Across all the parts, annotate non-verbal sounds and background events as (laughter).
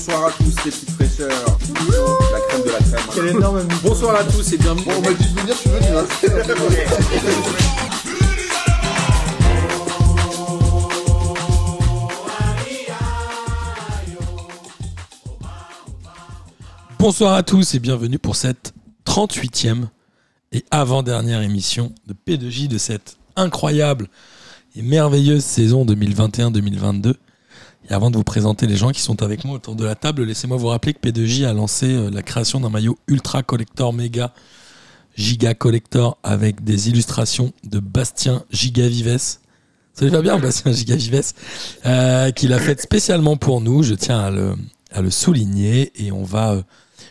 Bonsoir à tous les petites fraîcheurs. La crème de la crème. Quel énorme Bonsoir à tous et bienvenue. Bon, on m'a dit de venir, je suis venu. Hein. Bonsoir à tous et bienvenue pour cette 38e et avant-dernière émission de P2J de cette incroyable et merveilleuse saison 2021-2022. Et avant de vous présenter les gens qui sont avec moi autour de la table, laissez-moi vous rappeler que P2J a lancé euh, la création d'un maillot ultra collector méga giga collector avec des illustrations de Bastien Gigavives. Ça lui va bien, Bastien Gigavives, euh, qu'il a fait spécialement pour nous. Je tiens à le, à le souligner et on va euh,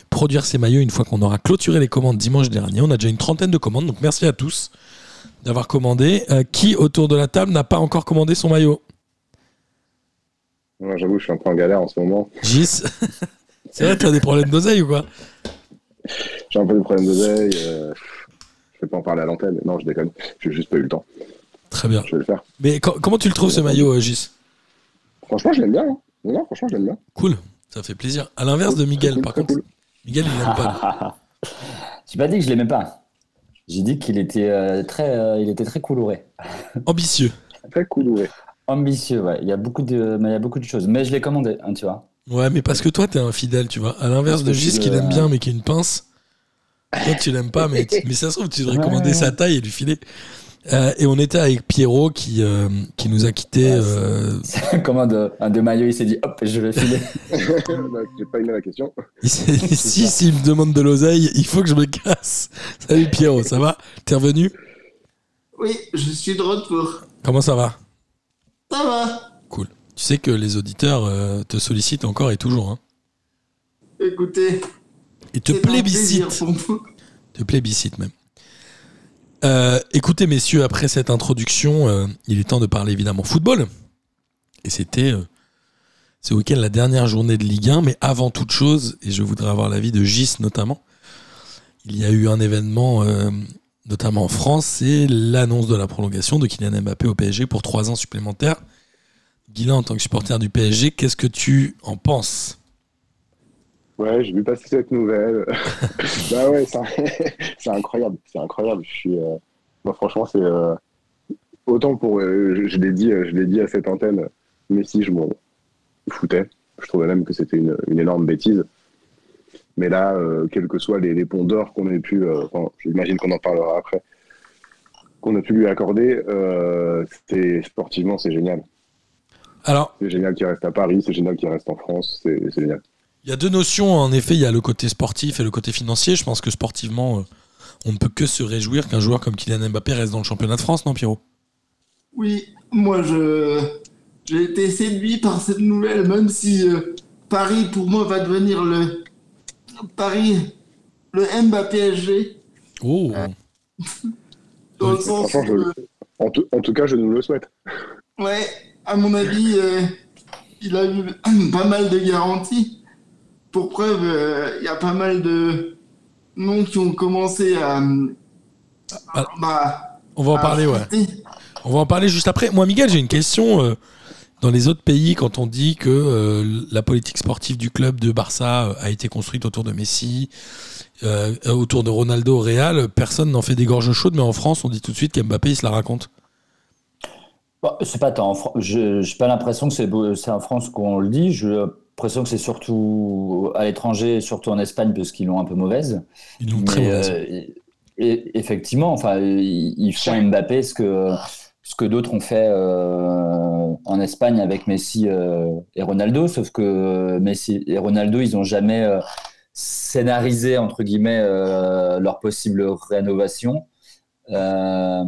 produire ces maillots une fois qu'on aura clôturé les commandes dimanche dernier. On a déjà une trentaine de commandes, donc merci à tous d'avoir commandé. Euh, qui autour de la table n'a pas encore commandé son maillot? Ouais, J'avoue, je suis un peu en galère en ce moment. Gis (laughs) C'est vrai, t'as des problèmes d'oseille ou quoi? J'ai un peu de problème d'oseille. Euh, je vais pas en parler à l'antenne. Non, je déconne. J'ai juste pas eu le temps. Très bien. Je vais le faire. Mais co- comment tu le trouves ce maillot, euh, Gis? Franchement, je l'aime bien. hein. Non, franchement, je l'aime bien. Cool, ça fait plaisir. À l'inverse de Miguel, Cool, (laughs) par contre. cool. Miguel, il l'aime pas. J'ai pas (laughs) dit que je l'aimais pas. J'ai dit qu'il était euh, très, euh, il était très coloré, Ambitieux. Très ouais. Ambitieux. Ouais. Il y a beaucoup de, mais il y a beaucoup de choses. Mais je l'ai commandé, hein, tu vois. Ouais, mais parce que toi, t'es un fidèle, tu vois. À l'inverse de Gis je- qui l'aime bien, mais qui a une pince. Toi, tu l'aimes pas, mais, (laughs) mais ça se trouve, tu devrais Ouais, commander sa taille et lui filer. Euh, et on était avec Pierrot qui, euh, qui nous a quittés. Ouais, euh, C'est comme un de, un de maillot, il s'est dit hop, je vais filer. (laughs) (laughs) Bah, J'ai pas aimé la question. il s'est dit si, s'il me demande de l'oseille, il faut que je me casse. Salut Pierrot, ça va? T'es revenu? Oui, je suis de retour. Comment ça va? Ça va. Cool. Tu sais que les auditeurs euh, te sollicitent encore et toujours. Hein. Écoutez, Et te plébiscitent. pour moi. de plébiscite même. Euh, écoutez messieurs, après cette introduction, euh, il est temps de parler évidemment football. Et c'était ce week-end la dernière journée de Ligue 1, mais avant toute chose, et je voudrais avoir l'avis de Gis notamment, il y a eu un événement, notamment en France, c'est l'annonce de la prolongation de Kylian Mbappé au PSG pour trois ans supplémentaires. Guilain, en tant que supporter du PSG, qu'est-ce que tu en penses? Ouais, j'ai vu passer cette nouvelle. (laughs) bah ouais, (laughs) c'est incroyable. C'est incroyable. Je suis. euh, franchement, c'est. euh, Autant pour. euh, Je, l'ai dit, je l'ai dit à cette antenne, Messi, je m'en foutais. Je trouvais même que c'était une énorme bêtise. Mais là, euh, quels que soient les, les ponts d'or qu'on ait pu. euh, enfin, J'imagine qu'on en parlera après. Qu'on a pu lui accorder, euh, sportivement, c'est génial. Alors, C'est génial qu'il reste à Paris, c'est génial qu'il reste en France, c'est c'est génial. Il y a deux notions, en effet, il y a le côté sportif et le côté financier. Je pense que sportivement, euh, on ne peut que se réjouir qu'un joueur comme Kylian Mbappé reste dans le championnat de France, non Pierrot? Oui, moi je j'ai été séduit par cette nouvelle, même si euh, Paris pour moi va devenir le Paris le Mbappé-PSG Oh dans le Oui, sens franchement, où, je- En, tout- en tout cas, je nous le souhaite. ouais, à mon avis, euh, il a eu (clears throat) pas mal de garanties. Pour preuve, euh, il y a pas mal de noms qui ont commencé à, Ah. bah, On va en à parler, ouais. On va en parler juste après. Moi, Miguel, j'ai une question. euh, dans les autres pays, quand on dit que euh, la politique sportive du club de Barça euh, a été construite autour de Messi, euh, autour de Ronaldo au Real, personne n'en fait des gorges chaudes, mais en France, on dit tout de suite qu'Mbappé, il se la raconte. Bon, c'est pas tant. Je n'ai pas l'impression que c'est en France qu'on le dit. J'ai l'impression que c'est surtout à l'étranger, surtout en Espagne, parce qu'ils l'ont un peu mauvaise. Ils l'ont très mauvaise. euh, et- effectivement, enfin, ils ils font à Mbappé ce que, ce que d'autres ont fait euh, en Espagne avec Messi euh, et Ronaldo, sauf que Messi et Ronaldo, ils n'ont jamais euh, scénarisé, entre guillemets, euh, leur possible rénovation. Euh,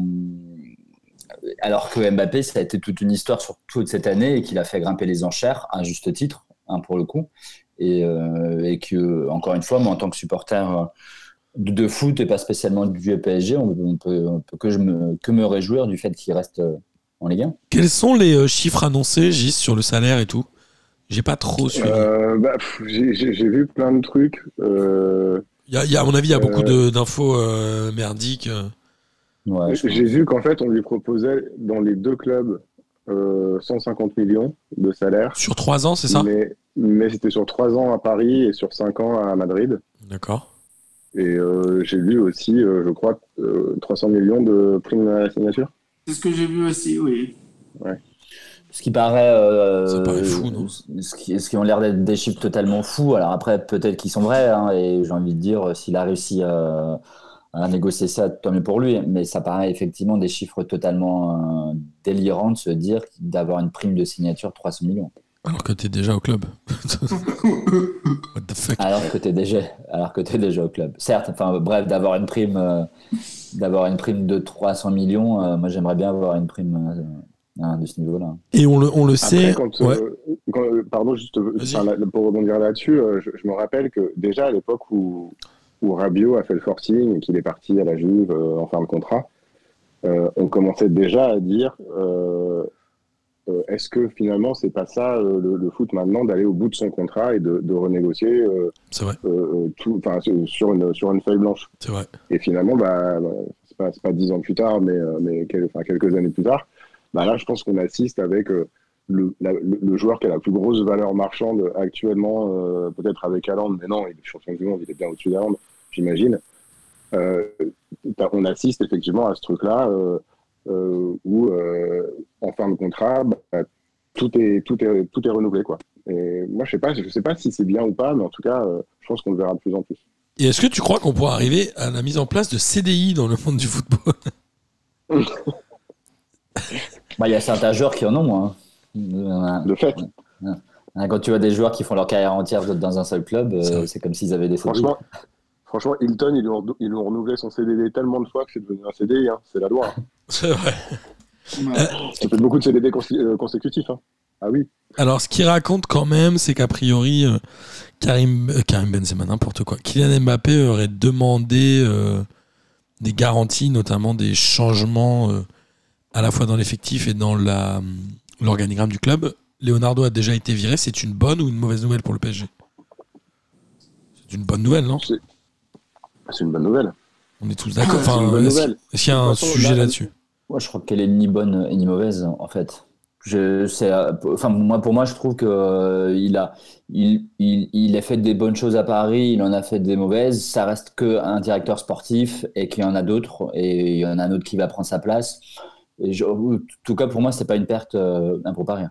alors que Mbappé, ça a été toute une histoire sur toute cette année et qu'il a fait grimper les enchères, à juste titre, hein, pour le coup. Et, euh, et que, encore une fois, moi, en tant que supporter euh, de, de foot et pas spécialement du PSG, on, on peut, on peut que, je me, que me réjouir du fait qu'il reste euh, en Ligue 1. Quels sont les euh, chiffres annoncés, Gis, sur le salaire et tout? J'ai pas trop suivi. Euh, bah, j'ai vu plein de trucs. Euh, Il y a- il y a, à mon avis, il y a euh, beaucoup d'infos euh, merdiques. Ouais, j'ai vu qu'en fait, on lui proposait dans les deux clubs euh, 150 millions de salaire. Sur trois ans, c'est ça? Mais mais c'était sur trois ans à Paris et sur cinq ans à Madrid. D'accord. Et euh, j'ai vu aussi, euh, je crois, euh, 300 millions de primes à la signature. C'est ce que j'ai vu aussi, oui. Ce qui paraît, euh, Ça paraît fou, non ce, qui, ce qui ont l'air d'être des chiffres totalement fous. Alors après, peut-être qu'ils sont vrais, hein, et j'ai envie de dire, s'il a réussi à, à négocier ça, tant mieux pour lui. Mais ça paraît effectivement des chiffres totalement euh, délirants de se dire d'avoir une prime de signature de 300 millions. Alors que t'es déjà au club. (laughs) What the fuck? Alors que t'es déjà, alors que t'es déjà au club. Certes, enfin bref, d'avoir une prime, euh, d'avoir une prime de 300 millions, euh, moi j'aimerais bien avoir une prime euh, hein, de ce niveau-là. Et on le, on le Après, sait. quand, ouais. quand- pardon, juste Vas-y. enfin, là, pour rebondir là-dessus, euh, je, je me rappelle que déjà à l'époque où, où Rabiot a fait le forcing et qu'il est parti à la Juve euh, en fin de contrat, euh, on commençait déjà à dire euh, est-ce que finalement c'est pas ça euh, le, le foot maintenant d'aller au bout de son contrat et de, de renégocier euh, vrai, euh, tout, sur- une sur une feuille blanche? vrai. Et finalement, bah, bah, c'est pas, dix ans plus tard, mais, mais quel- quelques années plus tard, bah là, je pense qu'on assiste avec le, la- le- le joueur qui a la plus grosse valeur marchande actuellement, peut-être avec Haaland, mais non, il est champion du monde, il est bien au-dessus d'Haaland, j'imagine. On assiste effectivement à ce truc-là où, euh, en fin de contrat, bah, tout, est, tout, est, tout est renouvelé. Quoi. Et moi, je sais pas, je sais pas si c'est bien ou pas, mais en tout cas, euh, je pense qu'on le verra de plus en plus. Et est-ce que tu crois qu'on pourra arriver à la mise en place de CDI dans le monde du football? (laughs) Bah, il y a certains joueurs qui en ont, hein. Euh, De fait, Quand tu vois des joueurs qui font leur carrière entière dans un seul club, euh, C'est comme s'ils avaient des CDI. Franchement, franchement, Hilton, ils lui, ont, ils lui ont renouvelé son CDD tellement de fois que c'est devenu un CDI. hein. C'est la loi. hein. (laughs) C'est vrai. Ouais. Ça fait beaucoup de CDD euh, consécutifs. hein. Ah oui. Alors, ce qu'il raconte quand même, c'est qu'a priori, euh, Karim, euh, Karim Benzema, n'importe quoi, Kylian Mbappé aurait demandé euh, des garanties, notamment des changements euh, à la fois dans l'effectif et dans la, l'organigramme du club. Leonardo a déjà été viré. C'est une bonne ou une mauvaise nouvelle pour le PSG C'est une bonne nouvelle, non? C'est une bonne nouvelle. On est tous d'accord. C'est Enfin, est-ce- qu'il y a un sujet là- là-dessus Moi, je crois qu'elle est ni bonne ni mauvaise, en fait. Je, c'est, euh, enfin, moi, pour moi, je trouve que euh, il a, il, il, il a fait des bonnes choses à Paris, il en a fait des mauvaises. Ça reste que un directeur sportif et qu'il y en a d'autres, et il y en a un autre qui va prendre sa place. Et je- en tout cas, pour moi, c'est pas une perte euh, pour rien.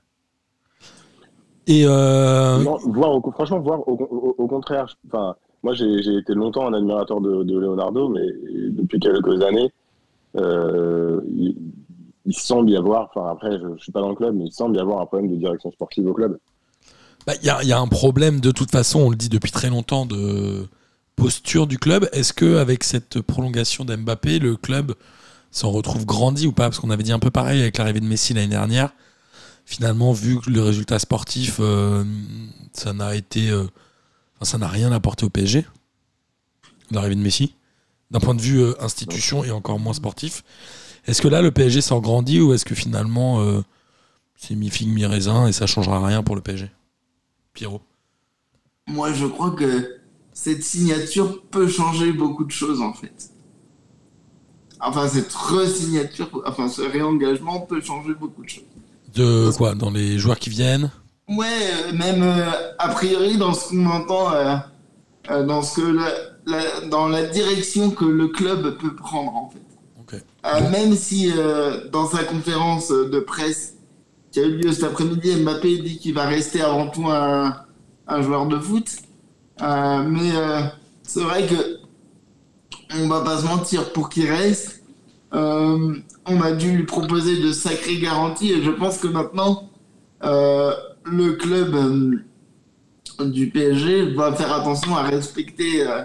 Et euh, Non, voir au- franchement, voir au, au- au contraire. Enfin, moi, j'ai été longtemps un admirateur de, Leonardo, mais depuis quelques années, euh, il, semble y avoir. Enfin, après, je, je suis pas dans le club, mais il semble y avoir un problème de direction sportive au club. Bah, Il y, a, un problème de toute façon, on le dit depuis très longtemps, de posture du club. Est-ce que avec cette prolongation d'Mbappé, le club s'en retrouve grandi ou pas? Parce qu'on avait dit un peu pareil avec l'arrivée de Messi l'année dernière. Finalement, vu que le résultat sportif, euh, ça n'a été, euh, ça n'a rien apporté au PSG, l'arrivée de Messi, d'un point de vue euh, institution et encore moins sportif. Est-ce que là, le PSG s'en grandit ou est-ce que finalement, euh, c'est mi-figue, mi-raisin et ça changera rien pour le PSG Pierrot. Moi, je crois que cette signature peut changer beaucoup de choses, en fait. Enfin, cette re-signature, enfin, ce réengagement peut changer beaucoup de choses. De quoi? Dans les joueurs qui viennent? Ouais, euh, même euh, a priori dans ce qu'on entend, euh, euh, dans ce que la- la- dans la direction que le club peut prendre en fait. Même si dans sa conférence de presse qui a eu lieu cet après-midi, Mbappé dit qu'il va rester avant tout un, un joueur de foot. Mais c'est vrai que on va pas se mentir pour qu'il reste. on a dû lui proposer de sacrées garanties et je pense que maintenant le club euh, du PSG va faire attention à respecter euh,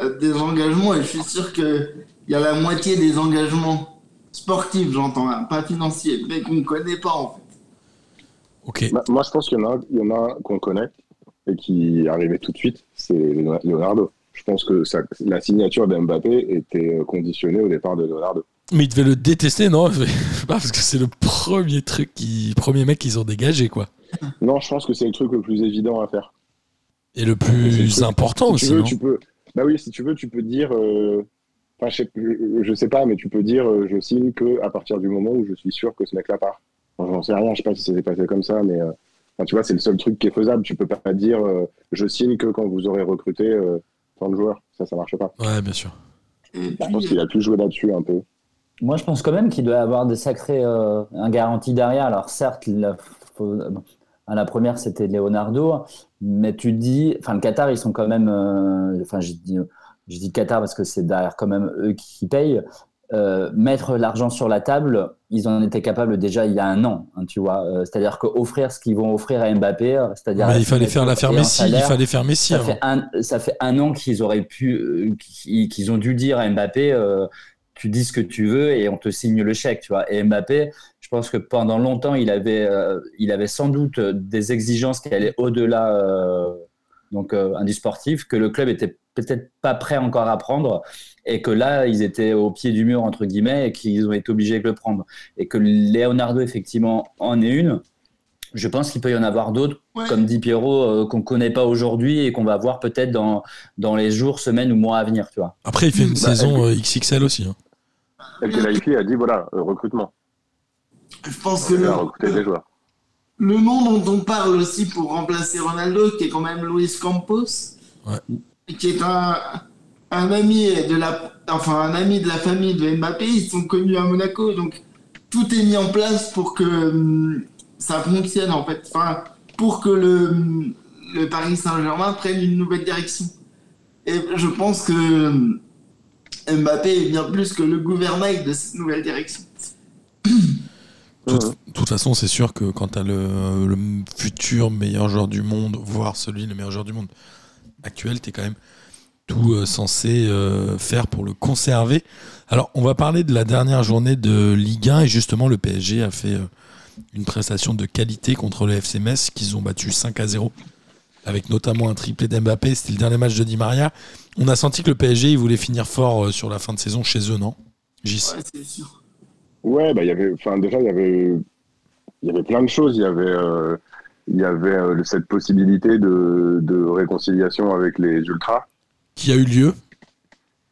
euh, des engagements et je suis sûr qu'il y a la moitié des engagements sportifs, j'entends, hein, pas financiers, mais qu'on ne connaît pas en fait. Ok. Bah, moi, je pense qu'il y en a, un- il y en a qu'on connaît et qui arrivait tout de suite, c'est Leonardo. Je pense que ça- la signature d'Mbappé était conditionnée au départ de Leonardo. Mais ils devaient le détester, non? (laughs) Parce que c'est le premier truc, qui, premier mec qu'ils ont dégagé, quoi. Non, je pense que c'est le truc le plus évident à faire. Et le plus truc. important si aussi, tu veux, non? tu peux. Bah oui, si tu veux, tu peux dire. euh, Enfin, je, sais, je- je sais pas, mais tu peux dire, euh, je signe que à partir du moment où je suis sûr que ce mec-là part. Enfin, J'en sais rien, je sais pas si ça s'est passé comme ça, mais euh, Enfin, tu vois, c'est le seul truc qui est faisable. Tu peux pas dire euh, je signe que quand vous aurez recruté euh, tant de joueurs. Ça, ça marche pas. Ouais, bien sûr. Je pense qu'il a pu jouer là-dessus un peu. Moi, je pense quand même qu'il doit avoir des sacrés euh, un garantie derrière. Alors, certes, faut- à la première, c'était Leonardo, mais tu dis, enfin, le Qatar, ils sont quand même, euh, enfin, je dis, je dis Qatar parce que c'est derrière quand même eux qui payent. Euh, mettre l'argent sur la table, ils en étaient capables déjà il y a un an, hein, tu vois. Euh, c'est-à-dire qu'offrir ce qu'ils vont offrir à Mbappé, euh, c'est-à-dire il fallait faire la faire signature et en Messi. Il fallait faire Messi. ça fait un, ça fait un an qu'ils auraient pu, euh, qu'ils qu'ils ont dû dire à Mbappé, euh, tu dis ce que tu veux et on te signe le chèque, tu vois. Et Mbappé, je pense que pendant longtemps, il avait, euh, il avait sans doute des exigences qui allaient au-delà, euh, donc euh, un du sportif, que le club était peut-être pas prêt encore à prendre et que là, ils étaient au pied du mur entre guillemets et qu'ils ont été obligés de le prendre. Et que Leonardo effectivement en est une. Je pense qu'il peut y en avoir d'autres ouais. comme dit Pierrot, euh, qu'on connaît pas aujourd'hui et qu'on va voir peut-être dans, dans les jours, semaines ou mois à venir, tu vois. Après, il fait une Bah, saison euh, XXL aussi. hein. El Khelaifi a dit voilà, euh, recrutement. je pense que Il le, des joueurs. le nom dont on parle aussi pour remplacer Ronaldo, qui est quand même Luis Campos, Ouais. qui est un, un ami de la, enfin un ami de la famille de Mbappé. Ils sont connus à Monaco, donc tout est mis en place pour que hum, ça fonctionne en fait. Enfin, pour que le, hum, le Paris Saint-Germain prenne une nouvelle direction. Et je pense que hum, Mbappé est bien plus que le gouvernail de cette nouvelle direction. De toute- façon, c'est sûr que quand tu as le, le futur meilleur joueur du monde, voire celui le meilleur joueur du monde actuel, tu es quand même tout euh, censé euh, faire pour le conserver. Alors, on va parler de la dernière journée de Ligue 1 et justement, le PSG a fait euh, une prestation de qualité contre le FC Metz qu'ils ont battu 5 à 0 avec notamment un triplé d'Mbappé. C'était le dernier match de Di Maria. On a senti que le PSG il voulait finir fort euh, sur la fin de saison chez eux, non Gis? Ouais, c'est sûr. Ouais, bah, il y avait, enfin, déjà, il y avait, il y avait plein de choses. Il y avait, euh, il y avait euh, cette possibilité de, de réconciliation avec les Ultras Qui a eu lieu?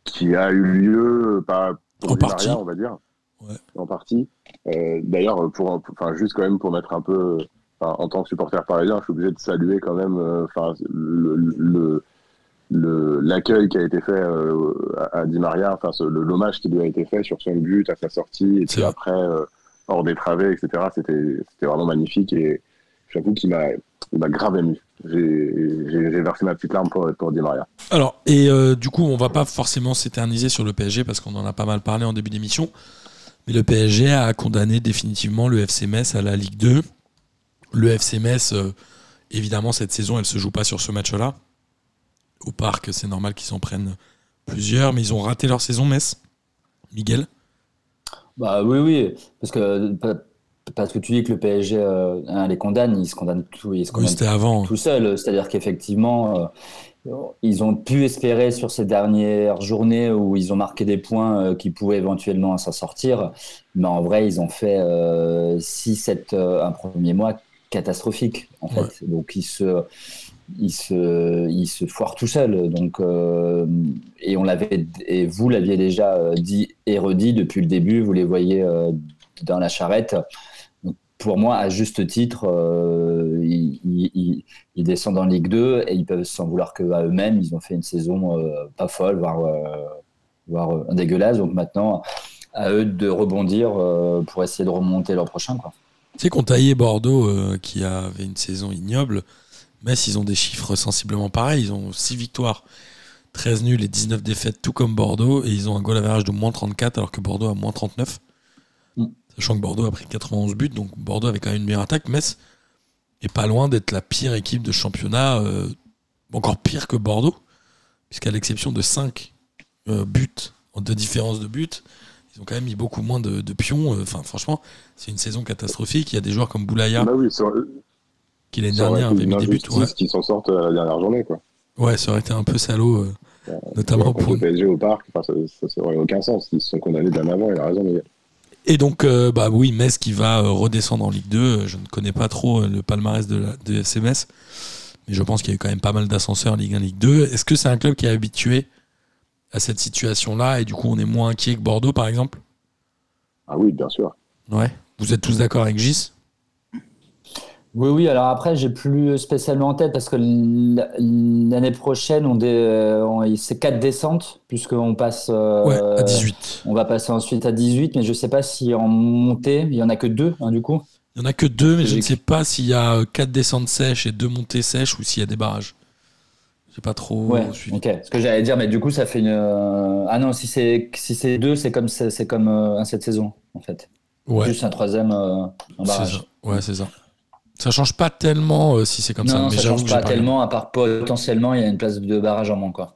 Qui a eu lieu, pas pour En Di partie. Maria, on va dire. Ouais. En partie. Euh, D'ailleurs, pour, un- enfin, juste quand même pour mettre un peu, enfin, en tant que supporter parisien, je suis obligé de saluer quand même, euh, enfin, le, le, le- l'accueil qui a été fait euh, à, à Di Maria, enfin, l'hommage qui lui a été fait sur son but à sa sortie, et puis vrai. après, euh, hors des travées, etc. C'était, c'était vraiment magnifique et j'avoue qu'il m'a, m'a grave ému. J'ai, versé ma petite larme pour, pour Di Maria. Alors, et euh, du coup, on va pas forcément s'éterniser sur le PSG parce qu'on en a pas mal parlé en début d'émission. Mais le PSG a condamné définitivement le FC Metz à la Ligue 2. Le FC Metz, euh, évidemment, cette saison, elle se joue pas sur ce match-là. Au parc, c'est normal qu'ils s'en prennent plusieurs, mais ils ont raté leur saison, Metz. Miguel? Bah oui, oui, parce que, parce que tu dis que le PSG euh, hein, les condamne, ils se condamnent tout, ils se condamnent avant. tout seul. C'est-à-dire qu'effectivement, euh, ils ont pu espérer sur ces dernières journées où ils ont marqué des points euh, qui pouvaient éventuellement s'en sortir. Mais en vrai, ils ont fait 6-7 un premier mois catastrophique, en fait. Donc, ils se, ils, se, se foirent tout seuls. Donc, euh, et, on l'avait, et vous l'aviez déjà euh, dit et redit depuis le début, vous les voyez euh, dans la charrette. Donc, pour moi, à juste titre, euh, ils, ils- ils- ils descendent en Ligue 2 et ils peuvent s'en vouloir que à eux-mêmes. Ils ont fait une saison pas folle, voire, voire dégueulasse. Donc maintenant, à eux de rebondir pour essayer de remonter l'an prochain. Quoi. Tu sais qu'on taillait Bordeaux, euh, qui avait une saison ignoble. Metz, ils ont des chiffres sensiblement pareils. Ils ont 6 victoires, 13 nuls et 19 défaites, tout comme Bordeaux. Et ils ont un goal average de moins 34, alors que Bordeaux a moins 39. Mm. Sachant que Bordeaux a pris 91 buts, donc Bordeaux avait quand même une meilleure attaque. Metz est pas loin d'être la pire équipe de championnat, euh, encore pire que Bordeaux, puisqu'à l'exception de 5 buts, de différence de buts, ils ont quand même mis beaucoup moins de, de pions. Euh, Enfin, franchement, c'est une saison catastrophique. Il y a des joueurs comme Boulaya, Bah oui, qui l'année dernière avait mis des buts. Ouais. qui s'en sortent à la dernière journée, quoi. ouais, ça aurait été un peu salaud, euh, notamment pour. le PSG au parc, enfin, ça, aurait aucun sens. Ils se sont condamnés bien avant, il a raison, Miguel. Et donc, euh, bah oui, Metz qui va euh, redescendre en Ligue 2. Euh, Je ne connais pas trop euh, le palmarès de, la, de FC Metz, mais je pense qu'il y a eu quand même pas mal d'ascenseurs en Ligue 1, Ligue 2. Est-ce que c'est un club qui est habitué à cette situation-là et du coup on est moins inquiet que Bordeaux, par exemple Ah oui, bien sûr. Ouais. Vous êtes tous d'accord avec Gis? Oui, oui, alors après, j'ai plus spécialement en tête parce que l'année prochaine, on on- c'est 4 descentes, puisqu'on passe. euh, Ouais, à 18. On va passer ensuite à 18, mais je sais pas si en montée, il y en a que deux, hein, du coup. Il n'y en a que deux, mais je ne sais pas s'il y a 4 descentes sèches et 2 montées sèches ou s'il y a des barrages. J'ai pas trop Ouais, suivi. ok. Ce que j'allais dire, mais du coup, ça fait une. euh, Ah non, si c'est si c'est deux, c'est comme c'est comme euh, cette saison, en fait. Ouais, Juste un troisième euh, en c'est barrage. ça. Ouais, c'est ça. Ça change pas tellement euh, si c'est comme non, ça. non, mais ça change pas pas tellement, à part potentiellement, il y a une place de barrage en moins, quoi.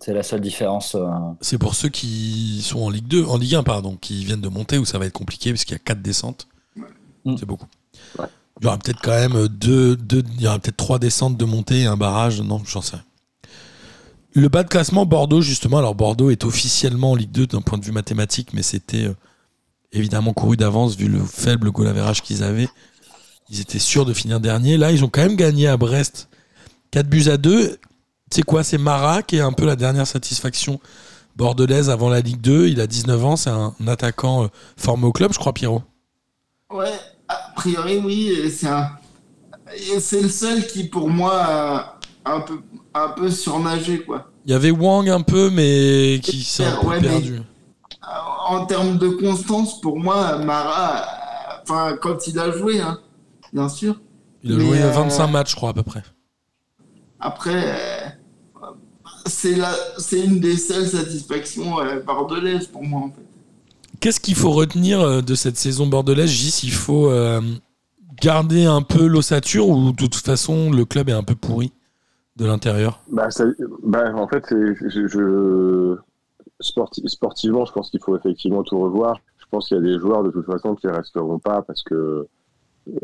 C'est la seule différence. euh, C'est pour ceux qui sont en Ligue 2, en Ligue 1, pardon, qui viennent de monter où ça va être compliqué parce qu'il y a 4 descentes. Mm. C'est beaucoup. Il y aura peut-être quand même deux, deux, il y aura peut-être trois descentes de montée et un barrage. Non, j'en sais rien. Le bas de classement, Bordeaux, justement. Alors, Bordeaux est officiellement en Ligue 2 d'un point de vue mathématique, mais c'était euh, évidemment couru d'avance vu le faible goal average qu'ils avaient. Ils étaient sûrs de finir dernier. Là, ils ont quand même gagné à Brest 4 buts à 2. C'est quoi? C'est Marat qui est un peu la dernière satisfaction bordelaise avant la Ligue 2. Il a 19 ans, c'est un attaquant euh, formé au club, je crois, Pierrot. Ouais, a priori, oui. C'est un... c'est le seul qui, pour moi, a un peu, un peu surnagé, quoi. Il y avait Wang un peu, mais qui s'est un peu Ouais, mais- perdu. En termes de constance, pour moi, Mara, euh, enfin, quand il a joué, hein, bien sûr. Il a mais, joué euh, 25 matchs, je crois, à peu près. Après, euh, c'est la, une des seules satisfactions euh, bordelaises pour moi, en fait. Qu'est-ce qu'il faut retenir euh, de cette saison bordelaise, Gis? Il faut euh, garder un peu l'ossature ou de toute façon le club est un peu pourri de l'intérieur? Bah, bah, en fait, c'est- je, je- sporti- sportivement, je pense qu'il faut effectivement tout revoir. Je pense qu'il y a des joueurs de toute façon qui resteront pas parce que, euh,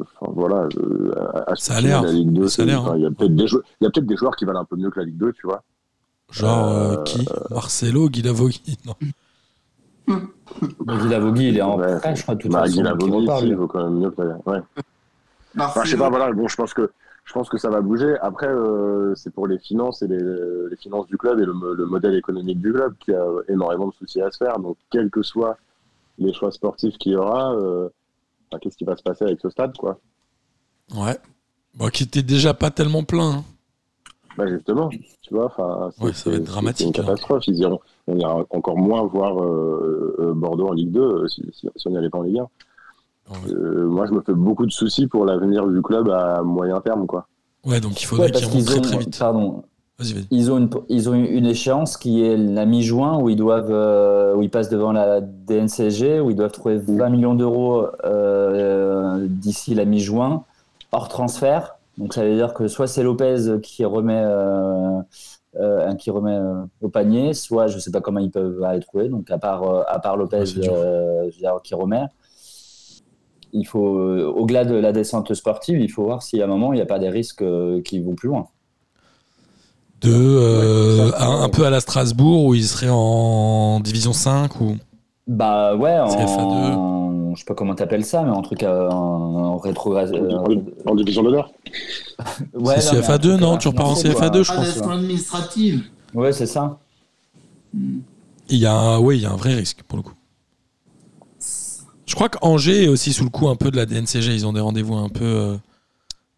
enfin, voilà, euh, à- Ça a l'air. la Ligue 2, Ça a l'air, enfin, il y a peut-être des jou- peut-être des joueurs qui valent un peu mieux que la Ligue 2, tu vois. Genre euh, qui? Marcelo, Guilavogui Non. Bah, Guilavogui, il est en Ouais. prêt, je crois, de toute Bah, façon. Guy donc il vaut quand même mieux que ouais. Enfin, je sais pas, voilà, bon, je pense que je pense que ça va bouger. Après, euh, c'est pour les finances et les, les finances du club et le, mo- le modèle économique du club qui a énormément de soucis à se faire. Donc, quels que soient les choix sportifs qu'il y aura, euh, enfin, qu'est-ce qui va se passer avec ce stade, quoi? Ouais. Bon, qui était déjà pas tellement plein. hein. Bah, justement, tu vois, enfin, c'est Ouais, ça va être c'est- dramatique, c'est une hein. catastrophe. Ils iront, on ira encore moins voir euh, euh, Bordeaux en Ligue 2 euh, si, si, si on n'y allait pas en Ligue 1. Ouais. Euh, moi, je me fais beaucoup de soucis pour l'avenir du club à moyen terme, quoi. Ouais, donc il faudrait Ouais, qu'ils très très vite. pardon, Vas-y, vas-y. ils ont une, ils ont une échéance qui est la mi-juin où ils doivent, euh, où ils passent devant la DNCG, où ils doivent trouver 20 millions d'euros euh, d'ici la mi-juin, hors transfert. Donc ça veut dire que soit c'est Lopez qui remet, euh, euh, qui remet euh, au panier, soit je sais pas comment ils peuvent aller trouver. Donc à part, euh, à part Lopez euh, qui remet. Il faut, euh, au-delà de la descente sportive, il faut voir si à un moment il n'y a pas des risques euh, qui vont plus loin. De, euh, Ouais, ça, un, un peu à la Strasbourg où ils seraient en division 5 ou. Bah ouais, en, CFA2. Je sais pas comment t'appelles ça, mais en truc euh, en, rétro. euh, En, en division d'honneur (laughs) ouais, C'est non, mais un CFA2, truc, non euh, Tu repars en financier, CFA2, quoi. je pense. administrative. Ouais, c'est ça. Il y a un, oui, il y a un vrai risque pour le coup. Je crois qu'Angers est aussi sous le coup un peu de la DNCG. Ils ont des rendez-vous un peu. euh,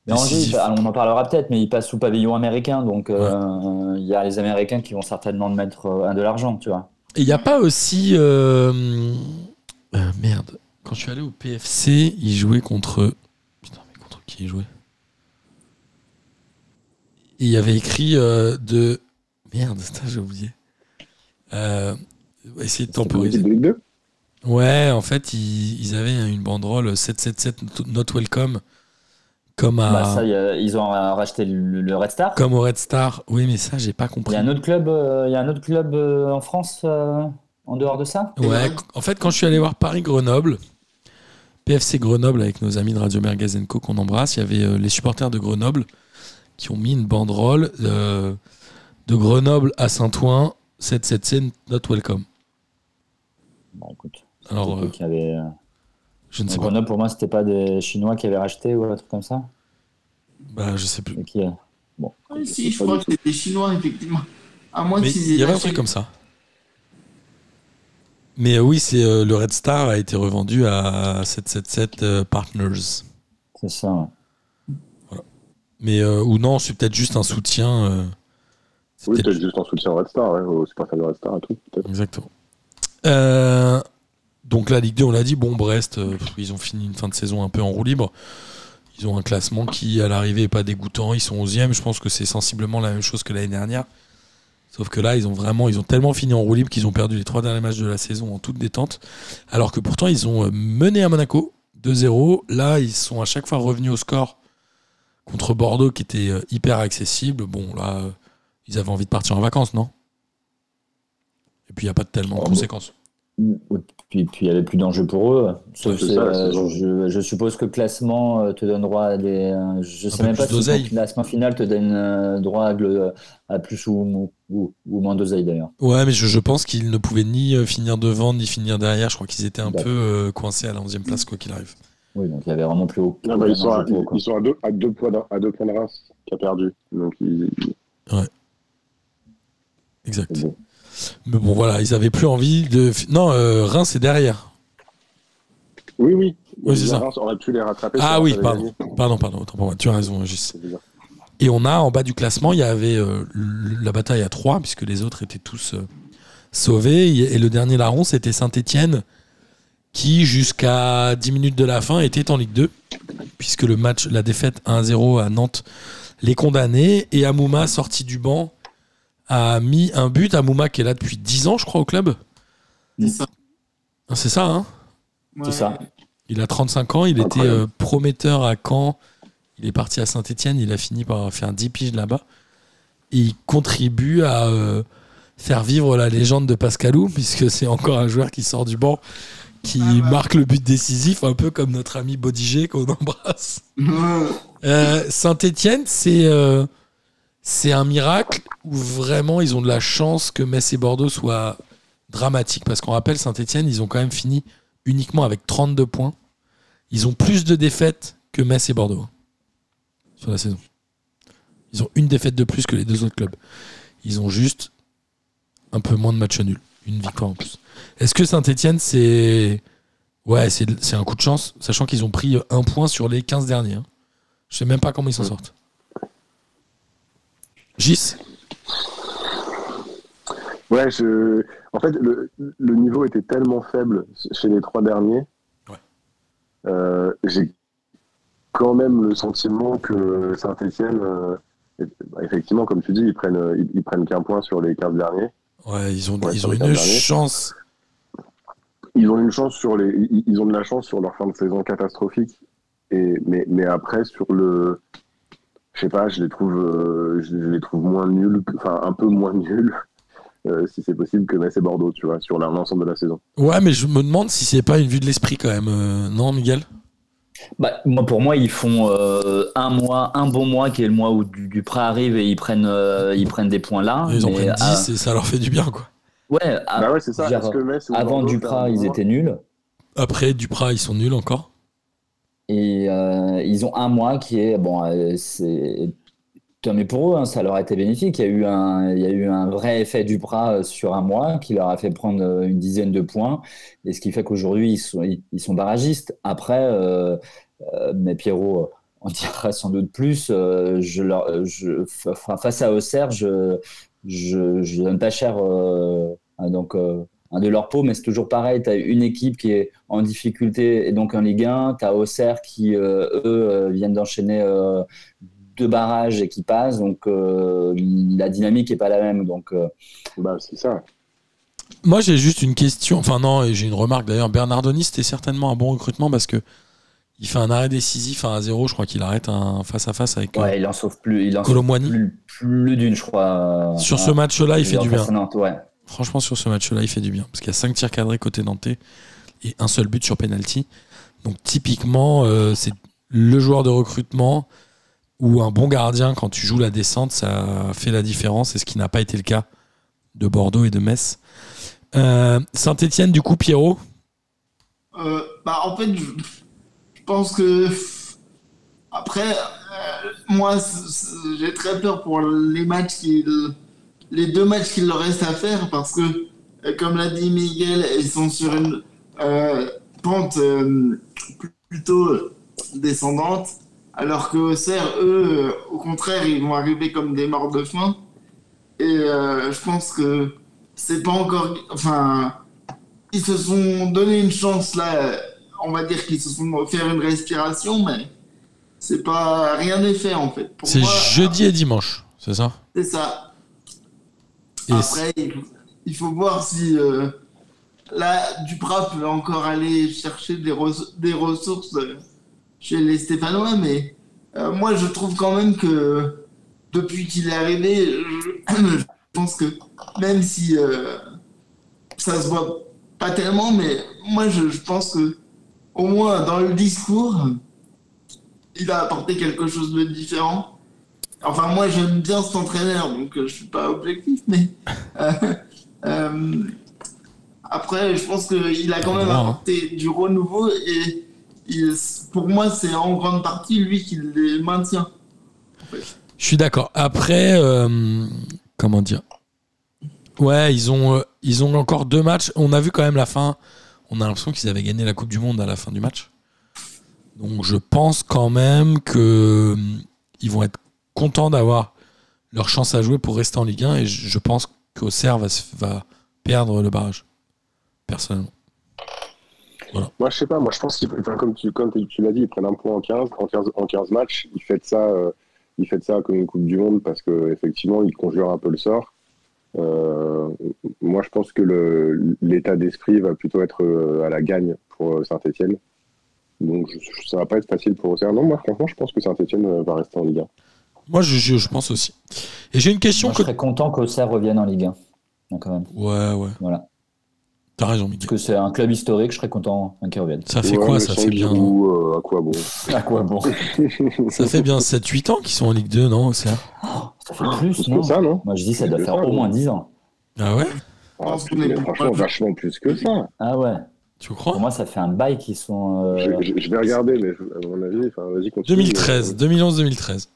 Mais Angers, on en parlera peut-être, mais il passe sous pavillon américain, donc euh, il y a les Américains qui vont certainement mettre euh, de l'argent, tu vois. Et il n'y a pas aussi. euh, euh, merde. Quand je suis allé au PFC, ils jouaient contre. Putain, mais contre qui ils jouaient? Et il y avait écrit euh, de. Merde, ça j'ai oublié. Euh, essayer de temporiser. l'équipe de Ligue 2 Ouais, en fait, ils, ils avaient une banderole 777 Not Welcome. Comme, à, Bah, ça, il ils ont racheté le, le Red Star. comme au Red Star. Oui, mais ça, j'ai pas Il compris. y a un autre club, euh, il y a un autre club euh, en France euh, en dehors de ça? Ouais, en fait, quand je suis allé voir Paris-Grenoble, PFC Grenoble avec nos amis de Radio Merguez Co qu'on embrasse, il y avait euh, les supporters de Grenoble qui ont mis une banderole euh, de Grenoble à Saint-Ouen 777 Not Welcome. Bon, écoute. Alors, euh, qu'il y avait, euh, je ne sais pas. Grenoble, pour moi, c'était pas des Chinois qui avaient racheté ou un truc comme ça. Bah, je sais plus. Qui, euh, Oui, si, je crois que c'était chinois, effectivement. À moins Mais qu'ils aient il y avait un truc comme ça. Mais euh, oui, c'est euh, le Red Star a été revendu à 777 euh, Partners. C'est ça. ouais. Mais euh, ou non, c'est peut-être juste un soutien. euh, c'est Oui, peut-être- juste en soutien au Red Star, ouais, aux supporters du Red Star et tout, peut-être. Exactement. Euh, donc la Ligue 2, on l'a dit, bon, Brest, euh, ils ont fini une fin de saison un peu en roue libre. Ils ont un classement qui, à l'arrivée, n'est pas dégoûtant. Ils sont 11e. Je pense que c'est sensiblement la même chose que l'année dernière. Sauf que là, ils ont vraiment, ils ont tellement fini en roue libre qu'ils ont perdu les trois derniers matchs de la saison en toute détente. Alors que pourtant, ils ont euh, mené à Monaco 2-0. Là, ils sont à chaque fois revenus au score contre Bordeaux qui était euh, hyper accessible. Bon, là, euh, ils avaient envie de partir en vacances, non? Et puis, il n'y a pas tellement de Oh, conséquences. Puis puis il y avait plus d'enjeu pour eux. Sauf ça, euh, je, je suppose que le classement euh, te donne droit à des. euh, je sais même plus pas si le classement final te donne droit à, le- à plus ou, ou, ou moins d'oseille d'ailleurs. Ouais, mais je, je pense qu'ils ne pouvaient ni finir devant ni finir derrière. Je crois qu'ils étaient un peu euh, coincés à la 11e place, quoi qu'il arrive. Oui, donc il y avait vraiment plus haut. Non, bah, ils, sont à, ils, ils sont à deux, à deux points, d'un- à deux points de Reims qui a perdu. Donc, ils, Exact. C'est beau. Mais bon, voilà, ils avaient plus envie de. Non, euh, Reims est derrière. Oui, oui. Oui, c'est ça. Reims aurait pu les rattraper. Ah oui, pardon. Pardon, pardon, autant pour moi. Tu as raison, Gis. C'est. Et on a en bas du classement, il y avait euh, la bataille à 3, puisque les autres étaient tous euh, sauvés. Et le dernier larron, c'était Saint-Etienne, qui jusqu'à 10 minutes de la fin était en Ligue 2, puisque le match, la défaite 1-0 à Nantes les condamnés. Et Amouma, sorti du banc, a mis un but. Amouma qui est là depuis 10 ans, je crois, au club. C'est ça. Ah, C'est ça, hein Ouais. ça. Il a 35 ans, il était euh, prometteur à Caen. Il est parti à Saint-Etienne, il a fini par faire 10 piges là-bas. Et il contribue à euh, faire vivre la légende de Pascalou, puisque c'est encore un joueur qui sort du banc, qui Ah ouais. marque le but décisif, un peu comme notre ami Bodiger qu'on embrasse. Euh, Saint-Etienne, c'est euh, c'est un miracle où vraiment ils ont de la chance que Metz et Bordeaux soient dramatiques? Parce qu'on rappelle, Saint-Etienne, ils ont quand même fini uniquement avec 32 points. Ils ont plus de défaites que Metz et Bordeaux hein, sur la saison. Ils ont une défaite de plus que les deux autres clubs. Ils ont juste un peu moins de matchs nuls. Une victoire en plus. Est-ce que Saint-Etienne, c'est. Ouais, c'est c'est un coup de chance, sachant qu'ils ont pris un point sur les 15 derniers. hein. Je sais même pas comment ils s'en sortent. Gis Ouais, je... en fait, le, le niveau était tellement faible chez les trois derniers. Ouais. Euh, J'ai quand même le sentiment que Saint-Etienne, effectivement, comme tu dis, ils prennent, euh, ils, ils prennent qu'un point sur les 15 derniers. Ouais, ils ont, Ouais, ils ont une derniers. chance. Ils ont une chance sur les, ils, ils ont de la chance sur leur fin de saison catastrophique. Et, mais, mais après, sur le, je sais pas, je les trouve, euh, je, les trouve moins nuls, enfin un peu moins (laughs) nuls, euh, si c'est possible, que Metz et Bordeaux, tu vois, sur l'ensemble de la saison. Ouais, mais je me demande si c'est pas une vue de l'esprit quand même. euh, non, Miguel? Bah, moi, pour moi, ils font euh, un mois, un bon mois qui est le mois où du, Duprat arrive et ils prennent, euh, ils prennent des points là. Ils en prennent 10 euh, et ça leur fait du bien, quoi. ouais, à- bah ouais, c'est ça. dire, que Metz ou avant Bordeaux, Duprat, ils étaient nuls. Après, Duprat, ils sont nuls encore. Et euh, ils ont un mois qui est bon, euh, c'est mieux pour eux, hein, ça leur a été bénéfique. Il y a eu un, il y a eu un vrai effet du bras euh, sur un mois qui leur a fait prendre euh, une dizaine de points, et ce qui fait qu'aujourd'hui ils sont, ils, sont barragistes. Après, mais Pierrot en dira sans doute plus. je leur, je, fa- face à Auxerre, je, je, je donne pas cher donc euh, un de leur peau, mais c'est toujours pareil. Tu as une équipe qui est en difficulté et donc en Ligue 1. Tu as Auxerre qui, euh, eux, euh, viennent d'enchaîner euh, deux barrages et qui passent. Donc euh, la dynamique n'est pas la même. Donc euh, Bah c'est ça. Moi, j'ai juste une question. Enfin, non, et j'ai une remarque d'ailleurs. Bernardoni, c'était certainement un bon recrutement parce que il fait un arrêt décisif à 1-0. Je crois qu'il arrête un face-à-face avec euh, ouais, il en sauve plus. Il en sauve Colomboigny. plus, plus d'une, je crois. Sur euh, ce match-là, il fait du bien. face à ouais. Franchement, sur ce match-là, il fait du bien. Parce qu'il y a 5 tirs cadrés côté nantais et un seul but sur penalty. Donc, typiquement, euh, c'est le joueur de recrutement ou un bon gardien, quand tu joues la descente, ça fait la différence. C'est ce qui n'a pas été le cas de Bordeaux et de Metz. Euh, Saint-Etienne, du coup, Pierrot Euh, bah, en fait, je, pense que. Après, moi, j'ai très peur pour les matchs qu'il- les deux matchs qu'il leur reste à faire parce que, euh, comme l'a dit Miguel, ils sont sur une euh, pente euh, plutôt descendante, alors que Auxerre, eux, au contraire, ils vont arriver comme des morts de faim. Et euh, je pense que c'est pas encore. Enfin, ils se sont donné une chance là. On va dire qu'ils se sont offert une respiration, mais c'est pas rien n'est fait en fait. C'est jeudi et dimanche, c'est ça? C'est ça. Après, il faut- il faut voir si euh, là, Duprat peut encore aller chercher des, res- des ressources euh, chez les Stéphanois, mais euh, moi, je trouve quand même que depuis qu'il est arrivé, je, (clears throat) je pense que même si euh, ça se voit pas tellement, mais moi, je, je pense que au moins dans le discours, il a apporté quelque chose de différent. Enfin, moi, j'aime bien cet entraîneur, donc euh, je suis pas objectif, mais (laughs) euh, euh, après, je pense qu'il a quand même hein. apporté du renouveau et pour moi, c'est en grande partie lui qui les maintient. Je suis d'accord. Après, euh, comment dire? Ouais, ils ont, euh, ils ont encore deux matchs. On a vu quand même la fin. On a l'impression qu'ils avaient gagné la Coupe du Monde à la fin du match. Donc je pense quand même que euh, ils vont être contents d'avoir leur chance à jouer pour rester en Ligue 1 et je pense qu'Auxerre va, va perdre le barrage. Personnellement. Moi, je sais pas. Moi, je pense qu'il, enfin, comme tu, l'as dit, ils prennent un point en 15, en 15, en 15 matchs. Ils font ça, euh, ils font ça comme une Coupe du Monde parce que effectivement, ils conjurent un peu le sort. Euh, moi, je pense que l'état d'esprit va plutôt être euh, à la gagne pour Saint-Etienne. Donc, je- ça va pas être facile pour Auxerre. Non, moi, franchement, je pense que Saint-Etienne va rester en Ligue 1. Moi, je, je, je pense aussi. Et j'ai une question Moi, je que. serais content qu'Auxerre revienne en Ligue 1. hein, Quand même. Ouais, ouais. Voilà. T'as raison, Parce Miguel. que c'est un club historique, je serais content hein, qu'il revienne. Ça fait Ouais, quoi Ça fait bien. Euh, à quoi bon? (laughs) À quoi bon? (laughs) Ça fait bien 7-8 ans qu'ils sont en Ligue 2, non Auxerre? Ça fait plus, non? que ça, non? Moi, je dis ça doit que faire ça, au moins 10 ans. Ah ouais? Ah, plus- pour- Franchement, vachement plus que ça. Ah ouais. Tu Pour crois moi, ça fait un bail qui sont. euh, Je, je- je vais regarder, mais à mon avis, enfin, vas-y, continue. 2013, 2011-2013.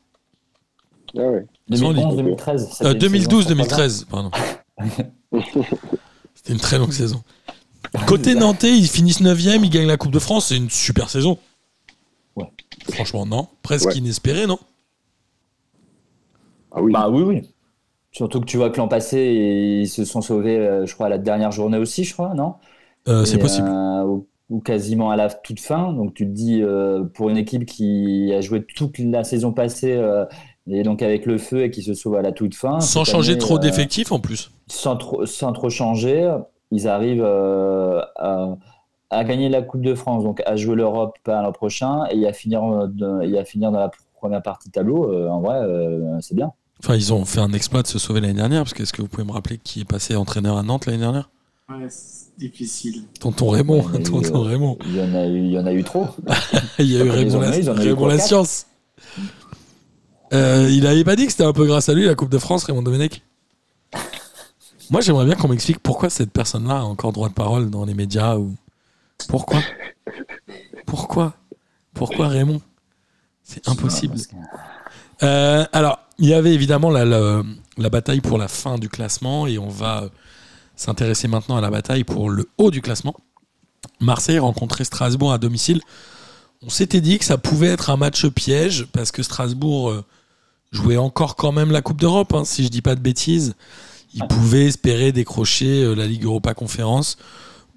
Ah ouais. Ils sont en Ligue 2011, 2013. ça Euh. 2012-2013, pardon. (laughs) C'était une très longue saison. (laughs) Côté Nantais, ils finissent 9ème, ils gagnent la Coupe de France, c'est une super saison. Ouais. Franchement, non. Presque Ouais. inespéré, non Ah oui. Bah oui, oui. Surtout que tu vois que l'an passé, ils se sont sauvés, euh, je crois, à la dernière journée aussi, je crois, non Euh, C'est possible. euh, ou, ou quasiment à la toute fin. Donc tu te dis, euh, pour une équipe qui a joué toute la saison passée, euh, et donc avec le feu et qui se sauve à la toute fin. Sans changer année, trop euh, d'effectifs en plus. sans trop, sans trop changer, ils arrivent euh, à, à gagner la Coupe de France, donc à jouer l'Europe pas l'an prochain et à finir, euh, de- et à finir dans la première partie de tableau. euh, en vrai, euh, c'est bien. Enfin, ils ont fait un exploit de se sauver l'année dernière, parce que est-ce que vous pouvez me rappeler qui est passé entraîneur à Nantes l'année dernière? Ouais, c'est difficile. Tonton Raymond, tonton euh, Raymond. Il y en a eu, il y en a eu trop. (laughs) Il y a eu Raymond, la, eu, Raymond la science. Euh, il avait pas dit que c'était un peu grâce à lui la Coupe de France, Raymond Domenech Moi, j'aimerais bien qu'on m'explique pourquoi cette personne-là a encore droit de parole dans les médias ou pourquoi? Pourquoi? Pourquoi Raymond? C'est impossible. Euh, alors, il y avait évidemment la, la- la bataille pour la fin du classement et on va s'intéresser maintenant à la bataille pour le haut du classement. Marseille rencontrait Strasbourg à domicile. On s'était dit que ça pouvait être un match piège parce que Strasbourg euh, jouait encore quand même la Coupe d'Europe, hein, si je dis pas de bêtises. Ils pouvaient espérer décrocher euh, la Ligue Europa Conférence.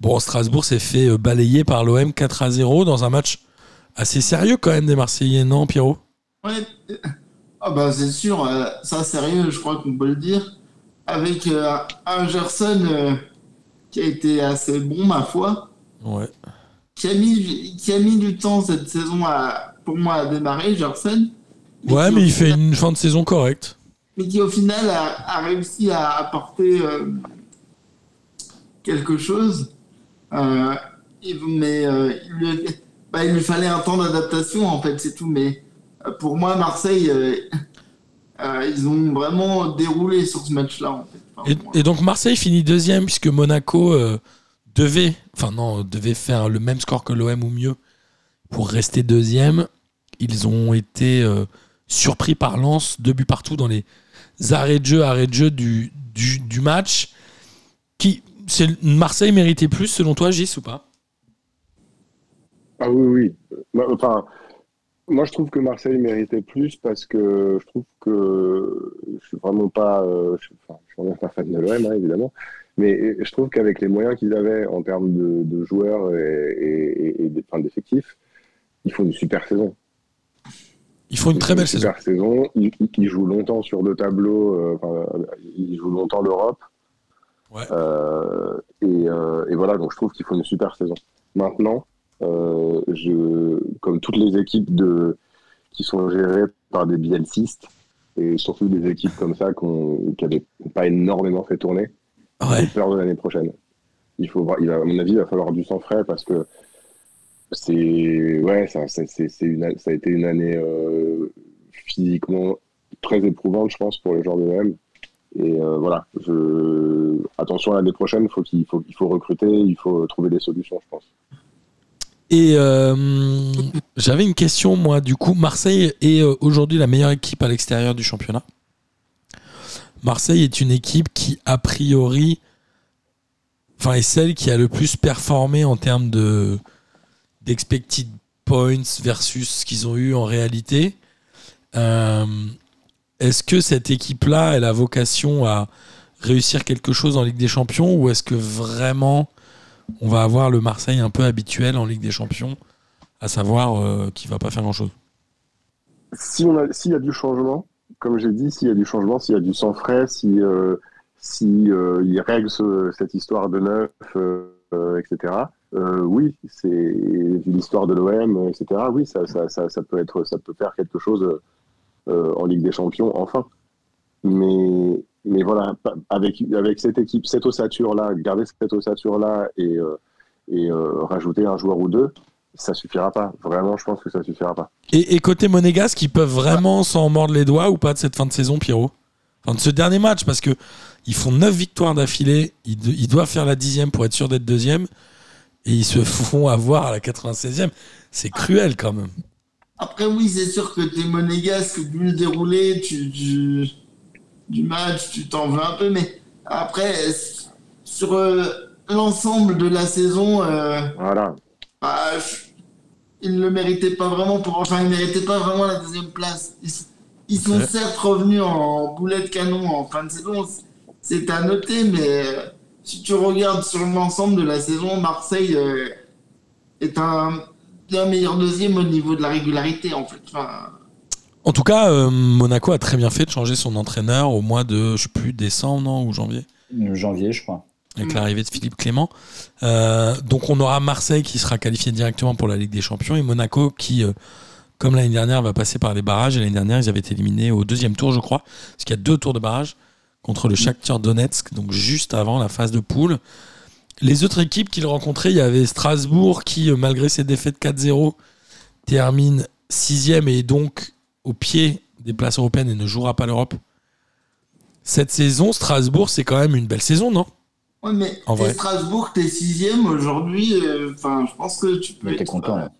Bon, Strasbourg s'est fait euh, balayer par l'OM 4 à 0 dans un match assez sérieux quand même des Marseillais, non, Pierrot? Ouais. euh, Ah bah c'est sûr, euh, ça sérieux, je crois qu'on peut le dire. Avec euh, un Gerson euh, qui a été assez bon, ma foi, Ouais. qui a mis, qui a mis du temps cette saison à, pour moi à démarrer, Gerson. Ouais, mais il fait une fin de saison correcte. mais qui au final a, a réussi à apporter euh, quelque chose. Euh, mais euh, il, lui, bah, il lui fallait un temps d'adaptation, en fait, c'est tout. Mais pour moi, Marseille, ils ont vraiment déroulé sur ce match-là, en fait. Enfin, Et, moi. et donc Marseille finit deuxième puisque Monaco devait, enfin non, devait faire le même score que l'OM ou mieux pour rester deuxième. Ils ont été surpris par Lens, deux buts partout dans les arrêts de jeu, arrêts de jeu du, du, match. Qui, Marseille méritait plus selon toi, Gis ou pas? Ah oui, oui. Enfin, moi, je trouve que Marseille méritait plus parce que je trouve que je suis vraiment pas, euh, je, enfin, je suis vraiment pas fan de l'OM, hein, évidemment, mais je trouve qu'avec les moyens qu'ils avaient en termes de, de joueurs et, et, et, enfin, d'effectifs, ils font une super saison. Ils font une très belle super saison. saison. Ils, ils, jouent longtemps sur deux tableaux, euh, ils jouent longtemps l'Europe. Ouais. Euh, et, euh, et, voilà, donc je trouve qu'ils font une super saison. Maintenant, euh, je, comme toutes les équipes de, qui sont gérées par des bielcistes, et surtout des équipes comme ça qu'on, qui n'avaient pas énormément fait tourner, ouais. j'ai peur de l'année prochaine. Il faut, il va, à mon avis, il va falloir du sang frais parce que c'est, ouais, ça, c'est, une, ça a été une année euh, physiquement très éprouvante, je pense, pour les joueurs de l'OM. Et euh, voilà, je... attention l'année prochaine, faut qu'il faut, il faut recruter, il faut trouver des solutions, je pense. Et euh, j'avais une question, moi, du coup, Marseille est euh, aujourd'hui la meilleure équipe à l'extérieur du championnat. Marseille est une équipe qui, a priori, enfin, est celle qui a le plus performé en termes de d'expected points versus ce qu'ils ont eu en réalité. Euh, est-ce que cette équipe-là, elle a vocation à réussir quelque chose en Ligue des Champions ou est-ce que vraiment on va avoir le Marseille un peu habituel en Ligue des Champions, à savoir euh, qui va pas faire grand-chose? S'il si y a du changement, comme j'ai dit, s'il y a du changement, s'il y a du sang frais, si, euh, si euh, il règle ce, cette histoire de neuf, euh, oui, c'est l'histoire de l'OM, etc. Oui, ça, ça, ça, ça, peut être, ça peut faire quelque chose en Ligue des Champions, enfin. Mais mais voilà, avec, avec cette équipe, cette ossature-là, garder cette ossature-là et, euh, et euh, rajouter un joueur ou deux, ça suffira pas. Vraiment, je pense que ça suffira pas. Et, et côté monégasque, ils peuvent vraiment s'en mordre les doigts ou pas de cette fin de saison, Pierrot? Enfin, de ce dernier match, parce que ils font 9 victoires d'affilée, ils, ils, doivent faire la dixième pour être sûr d'être deuxième, et ils se font avoir à la 96e. C'est cruel quand même. Après, oui, c'est sûr que t'es monégasque, vu le déroulé, tu... tu du match, tu t'en veux un peu, mais après, sur euh, l'ensemble de la saison, euh, voilà. bah, ils ne le méritaient pas vraiment pour, enfin, ils méritaient pas vraiment la deuxième place. Ils, ils sont certes revenus en boulet de canon en fin de saison, c'est à noter, mais euh, si tu regardes sur l'ensemble de la saison, Marseille euh, est un bien meilleur deuxième au niveau de la régularité, en fait. Enfin, en tout cas, euh, Monaco a très bien fait de changer son entraîneur au mois de, je sais plus, décembre non, ou janvier Janvier, je crois. Avec l'arrivée de Philippe Clément. Euh, donc on aura Marseille qui sera qualifié directement pour la Ligue des Champions et Monaco qui, euh, comme l'année dernière, va passer par les barrages. Et l'année dernière, ils avaient été éliminés au deuxième tour, je crois, parce qu'il y a deux tours de barrage contre le Shakhtar Donetsk, donc juste avant la phase de poule. Les autres équipes qu'ils rencontraient, il y avait Strasbourg qui, malgré ses défaites 4-0, termine sixième et donc au pied des places européennes et ne jouera pas l'Europe. Cette saison, Strasbourg, c'est quand même une belle saison, non? Ouais, mais en vrai. Strasbourg, t'es sixième aujourd'hui. Enfin, euh, je pense que tu peux. T'es content. Là.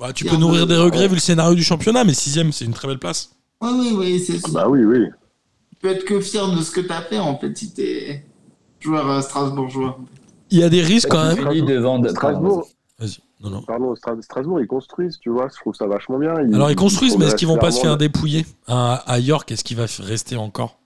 Bah, tu peux nourrir des regrets vu le scénario du championnat, mais sixième, c'est une très belle place. Oui, oui, oui, c'est Bah oui, oui. Tu peux être que fier de ce que t'as fait en fait si t'es joueur strasbourgeois. Il y a des risques quand même. De... Strasbourg. Vas-y. Non, non. Pardon, Strasbourg, ils construisent, tu vois, je trouve ça vachement bien. Ils, Alors, ils construisent, mais est-ce qu'ils vont pas se faire dépouiller à, à York? Est-ce qu'il va rester encore?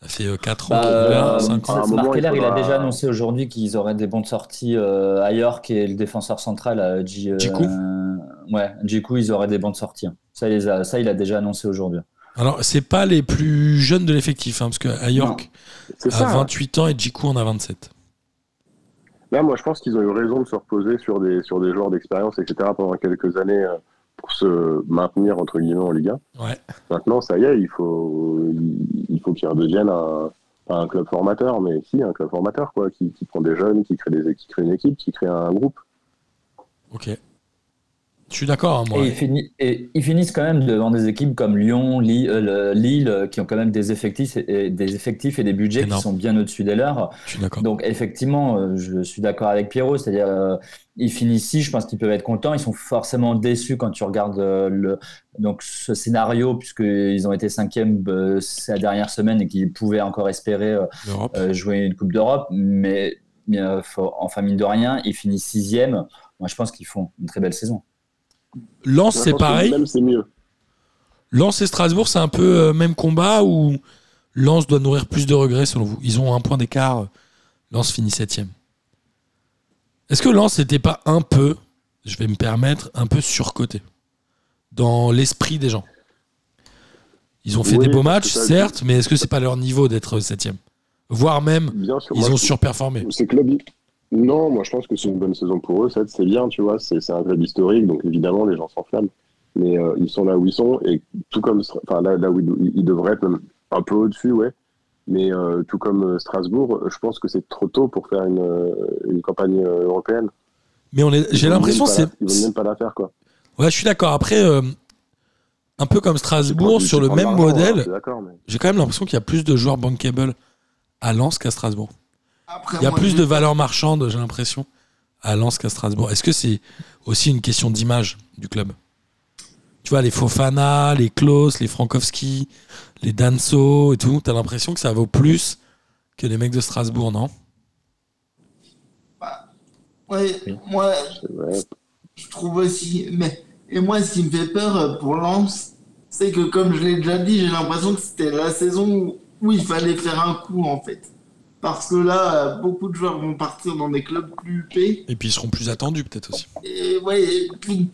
Ça fait 4 ans, bah, 5 ans. Marc Keller, il, faudra... il, a déjà annoncé aujourd'hui qu'ils auraient des bonnes sorties euh, à York et le défenseur central, euh, G, euh. Ouais, Jiku, ils auraient des bonnes sorties. Ça, il, a, ça, il a déjà annoncé aujourd'hui. Alors, c'est pas les plus jeunes de l'effectif, hein, parce qu'à York, a ça, 28 ans et Jiku en a 27. Là, moi, je pense qu'ils ont eu raison de se reposer sur des, sur des joueurs d'expérience, etc., pendant quelques années euh, pour se maintenir, entre guillemets, en Ligue 1. Ouais. Maintenant, ça y est, il faut, il faut qu'ils redeviennent un, pas un club formateur, mais si, un club formateur, quoi, qui, qui prend des jeunes, qui crée, des, qui crée une équipe, qui crée un groupe. Ok. Je suis d'accord. Hein, moi. Et, ils finissent, et ils finissent quand même devant des équipes comme Lyon, Lille, euh, Lille qui ont quand même des effectifs et, des, effectifs et des budgets Énorme. qui sont bien au-dessus des leurs. Je suis d'accord. Donc effectivement, euh, je suis d'accord avec Pierrot, c'est-à-dire euh, ils finissent ici, je pense qu'ils peuvent être contents. Ils sont forcément déçus quand tu regardes euh, le, donc ce scénario, puisqu'ils ont été cinquième euh, la dernière semaine et qu'ils pouvaient encore espérer euh, jouer une Coupe d'Europe. Mais, mais faut, enfin, mine de rien, ils finissent sixième. Moi, je pense qu'ils font une très belle saison. Lens, c'est pareil. Même c'est mieux. Lens et Strasbourg, c'est un peu euh, même combat ou Lens doit nourrir plus de regrets selon vous? Ils ont un point d'écart. Lens finit septième. Est-ce que Lens n'était pas un peu, je vais me permettre, un peu surcoté dans l'esprit des gens? Ils ont fait Oui, des beaux matchs, ça- certes, mais est-ce que c'est pas leur niveau d'être septième? Voire même, sûr. ils moi, ont surperformé. Non, moi je pense que c'est une bonne saison pour eux. C'est bien, tu vois. C'est un club historique, donc évidemment les gens s'enflamment. Mais euh, ils sont là où ils sont et tout comme, enfin là, là où ils, devraient être même un peu au-dessus, ouais. Mais euh, tout comme euh, Strasbourg, je pense que c'est trop tôt pour faire une, une campagne européenne. Mais on est- Ils j'ai l'impression c'est. Ils vont même pas la faire, quoi. Ouais, je suis d'accord. Après, euh, un peu comme Strasbourg, sur le même hein, modèle, mais. j'ai quand même l'impression qu'il y a plus de joueurs bankable à Lens qu'à Strasbourg. Après, Il y a moi, plus de valeur marchande, j'ai l'impression, à Lens qu'à Strasbourg. Est-ce que c'est aussi une question d'image du club? Tu vois, les Fofana, les Klaus, les Frankowski, les Danso et tout, t'as l'impression que ça vaut plus que les mecs de Strasbourg, non? Ouais, moi, c'est vrai. je trouve aussi. Mais, et moi, ce qui me fait peur pour Lens, c'est que, comme je l'ai déjà dit, j'ai l'impression que c'était la saison où, où il fallait faire un coup, en fait. Parce que là, euh, beaucoup de joueurs vont partir dans des clubs plus huppés. Et puis ils seront plus attendus, peut-être aussi. Et ouais, et puis,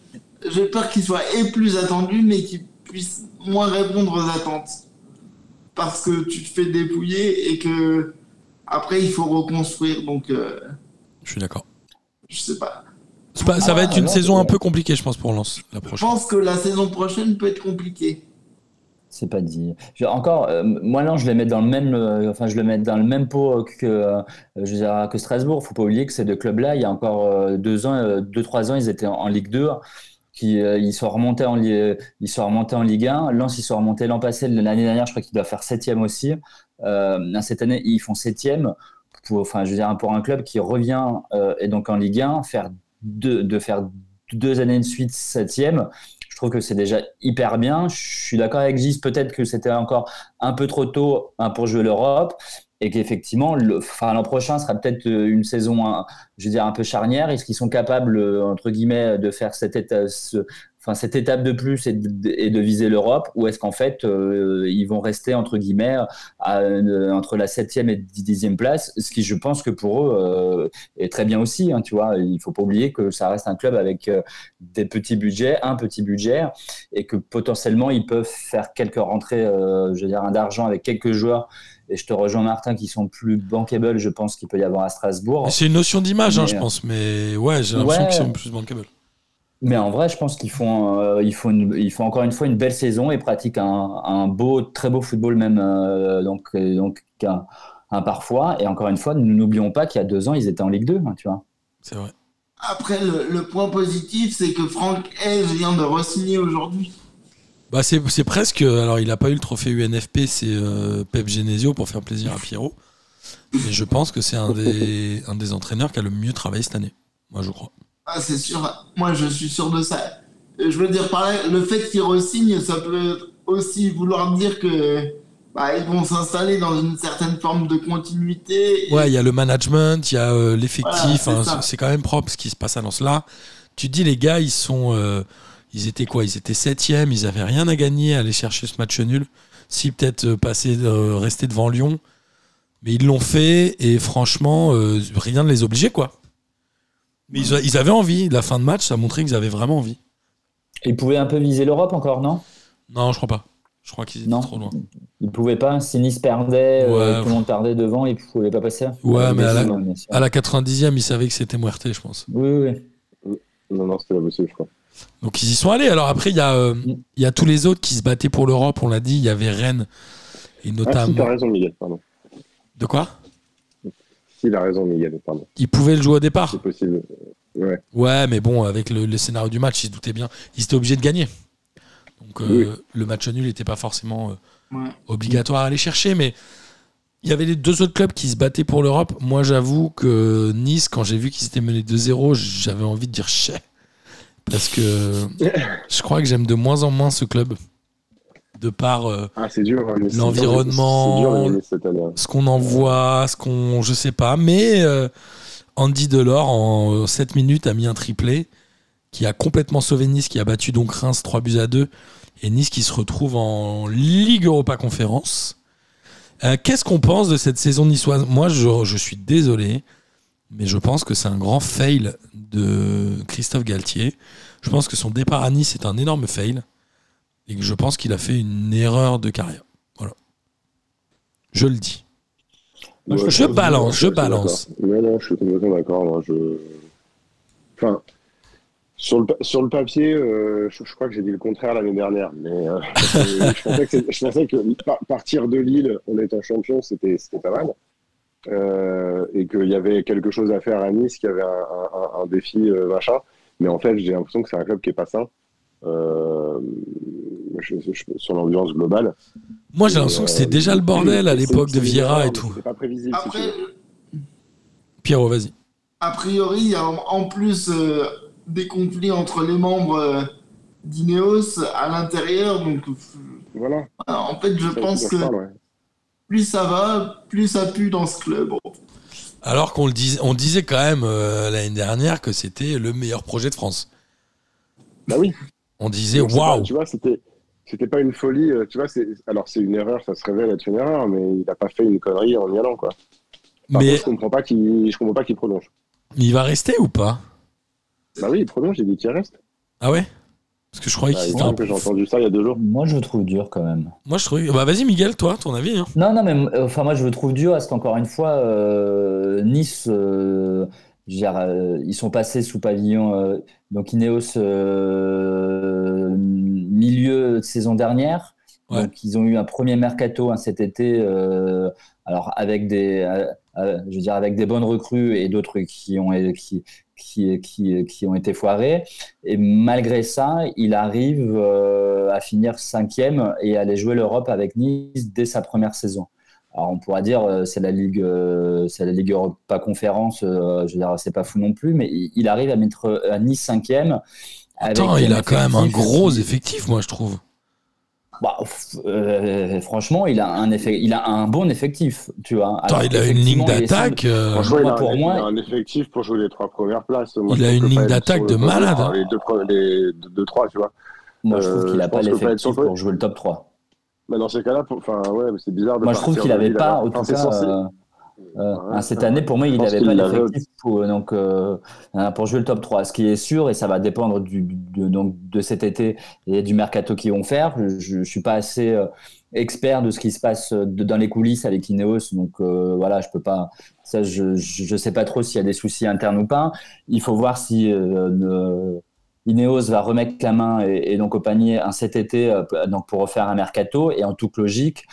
j'ai peur qu'ils soient et plus attendus, mais qu'ils puissent moins répondre aux attentes. Parce que tu te fais dépouiller et que après il faut reconstruire. Donc, euh, Je suis d'accord. je sais pas. Ça va Ah, être une non, saison un peu compliquée, je pense, pour Lens, la Je prochaine. pense que la saison prochaine peut être compliquée. C'est pas dit. Encore, euh, moi non, je les mets dans le même, euh, enfin je mets dans le même pot que, euh, je veux que Strasbourg. Faut pas oublier que ces deux clubs-là, il y a encore euh, deux ans, euh, deux trois ans, ils étaient en, Ligue 2, qui euh, ils sont remontés en ils sont remontés en Ligue 1. Lens, ils sont remontés l'an passé, l'année dernière, je crois qu'ils doivent faire septième aussi. Euh, cette année, ils font septième. Pour, enfin, je veux dire, pour un club qui revient euh, et donc en Ligue 1, faire de faire deux années de suite septième. Trouve que c'est déjà hyper bien. Je suis d'accord avec Gis, peut-être que c'était encore un peu trop tôt hein, pour jouer l'Europe et qu'effectivement, l'an prochain sera peut-être euh, une saison, un- je veux dire, un peu charnière. Est-ce qu'ils sont capables, euh, entre guillemets, de faire cette enfin, cette étape de plus et de, et de viser l'Europe ou est-ce qu'en fait, euh, ils vont rester, entre guillemets, à, euh, entre la septième et dixième place, ce qui, je pense que pour eux, euh, est très bien aussi. hein, tu vois, il faut pas oublier que ça reste un club avec euh, des petits budgets, un petit budget, et que potentiellement ils peuvent faire quelques rentrées, euh, je veux dire, d'argent avec quelques joueurs. Et je te rejoins Martin, qui sont plus bankable, je pense qu'il peut y avoir à Strasbourg. C'est une notion d'image, hein, je euh, pense. Mais ouais, j'ai l'impression Ouais. qu'ils sont plus bankable. Mais en vrai, je pense qu'ils font, euh, ils font, une- ils font encore une fois une belle saison et pratiquent un, un beau, très beau football même, euh, donc, donc un, un parfois. Et encore une fois, nous n'oublions pas qu'il y a deux ans, ils étaient en Ligue 2, hein, tu vois. C'est vrai. Après, le, le point positif, c'est que Franck Hez vient de re-signer aujourd'hui. Bah c'est c'est presque. Alors, il a pas eu le trophée UNFP, c'est euh, Pep Genesio pour faire plaisir à Pierrot. Mais je pense que c'est un des, un des entraîneurs qui a le mieux travaillé cette année. Moi, je crois. Ah, c'est sûr. Moi, je suis sûr de ça. Euh, Je veux dire, par là, le fait qu'il re-signe, ça peut aussi vouloir dire que bah, ils vont s'installer dans une certaine forme de continuité. Et- Ouais, il y a le management, il y a euh, l'effectif. Voilà, c'est quand même propre ce qui se passe à Lens là. Tu te dis, les gars, ils sont. euh, ils étaient quoi? Ils étaient septième, ils avaient rien à gagner à aller chercher ce match nul. Si, peut-être passer, euh, rester devant Lyon. Mais ils l'ont fait et franchement, rien ne les obligeait, quoi. Mais ils, avaient envie. La fin de match, ça montrait qu'ils avaient vraiment envie. Ils pouvaient un peu viser l'Europe encore, non? Non, je crois pas. Je crois qu'ils étaient Non. trop loin. Ils pouvaient pas. Si Nice perdait, euh, Ouais. tout le monde perdait devant, ils pouvaient pas passer. Ouais, Euh, mais à la-. À la 90e, ils savaient que c'était Muerte, je pense. Oui, oui, oui. Non, non, c'était pas possible, je crois. Donc ils y sont allés. Alors après, il y, a, euh, Mm. il y a tous les autres qui se battaient pour l'Europe, on l'a dit. Il y avait Rennes et Ah, si, notamment. t'as raison, Miguel, pardon. de quoi? Si, il a raison, Miguel, pardon. Ils pouvaient le jouer au départ. C'est possible. Ouais. Ouais, mais bon, avec le, le scénario du match, ils se doutaient bien. Ils étaient obligés de gagner. Donc euh, le match nul n'était pas forcément euh, Ouais. obligatoire à aller chercher, mais il y avait les deux autres clubs qui se battaient pour l'Europe. Moi, j'avoue que Nice, quand j'ai vu qu'ils étaient menés 2-0, j'avais envie de dire chais. Parce que (laughs) je crois que j'aime de moins en moins ce club. De par euh, Ah, hein, L'environnement. ce qu'on en voit, ce qu'on. Je sais pas. Mais euh, Andy Delors, en 7 minutes, a mis un triplé. qui a complètement sauvé Nice, qui a battu donc Reims 3 buts à 2, et Nice qui se retrouve en Ligue Europa Conférence. Euh, Qu'est-ce qu'on pense de cette saison niçoise? Moi, je, je suis désolé, mais je pense que c'est un grand fail de Christophe Galtier. Je pense que son départ à Nice est un énorme fail, et que je pense qu'il a fait une erreur de carrière. Voilà. Je le dis. Ouais, je balance, je balance. Non, non, je suis complètement d'accord. Je... Enfin, sur le, sur le papier, euh, je, je crois que j'ai dit le contraire l'année dernière. Mais euh, (laughs) je, pensais que, c'est- je pensais que par- partir de Lille en étant champion, c'était pas mal. Euh, et qu'il y avait quelque chose à faire à Nice, qu'il y avait un, un- un défi, machin. Mais en fait, j'ai l'impression que c'est un club qui est pas sain. Euh, je- je- sur l'ambiance globale. Moi, j'ai l'impression que c'était déjà le bordel à l'époque de Vieira et tout. C'est pas prévisible. Après. Pierrot, vas-y. a priori, il y a en plus euh, des conflits entre les membres euh, d'Ineos à l'intérieur. Donc, euh, Voilà. en fait, je pense que je parle, ouais? plus ça va, plus ça pue dans ce club. Alors qu'on le disait, on disait quand même euh, l'année dernière que c'était le meilleur projet de France. Bah oui. On disait waouh. Tu vois, c'était c'était pas une folie. euh, Tu vois, alors c'est une erreur, ça se révèle être une erreur, mais il a pas fait une connerie en y allant quoi. Par Mais contre, je comprends pas qu'il je comprends pas qu'il prolonge. il va rester ou pas? Bah oui, il prolonge. J'ai dit qu'il reste. Ah ouais? Parce que je croyais Bah, qu'il il un j'ai entendu ça il y a deux jours. Moi, je le trouve dur quand même. Moi, je trouvais. Bah vas-y, Miguel, toi, ton avis. hein. Non, non, mais euh, enfin, moi, je le trouve dur parce qu'encore une fois, euh, Nice, euh, je veux dire, euh, ils sont passés sous pavillon, euh, donc Ineos, euh, milieu de saison dernière. Ouais. Donc, ils ont eu un premier mercato hein, cet été, euh, alors avec des, euh, euh, je veux dire, avec des bonnes recrues et d'autres qui ont, qui, qui, qui, qui ont été foirés. Et malgré ça, il arrive euh, à finir cinquième et à aller jouer l'Europe avec Nice dès sa première saison. Alors on pourra dire euh, c'est la ligue, euh, c'est la ligue Europa Conférence. je veux dire c'est pas fou non plus, mais il, il arrive à mettre à Nice cinquième. Attends, il a quand même un gros effectif, moi, je trouve. Bah, euh, franchement, il a un effet, il a un bon effectif, tu vois. Attends, Alors, il a une ligne d'attaque. euh, Franchement, pour un, moi- il a un effectif pour jouer les trois premières places. Moi, Il a une ligne d'attaque de malade, hein. Les deux, les deux, trois, tu vois. Moi, je trouve Euh, qu'il a pas l'effectif pour jouer le top 3. Mais dans ces cas-là, enfin ouais, mais c'est bizarre de Moi, je trouve qu'il avait pas, en tout cas, censé- euh, Ouais, hein, cette année, pour moi, il n'avait pas l'effectif pour, donc, euh, euh, pour jouer le top 3. Ce qui est sûr, et ça va dépendre du, de, donc, de cet été et du mercato qu'ils vont faire. Je ne suis pas assez euh, expert de ce qui se passe de- dans les coulisses avec Ineos, donc euh, voilà, je peux pas. Ça, je ne sais pas trop s'il y a des soucis internes ou pas. Il faut voir si euh, ne- Ineos va remettre la main et, et donc au panier un cet été euh, donc pour refaire un mercato. Et en toute logique,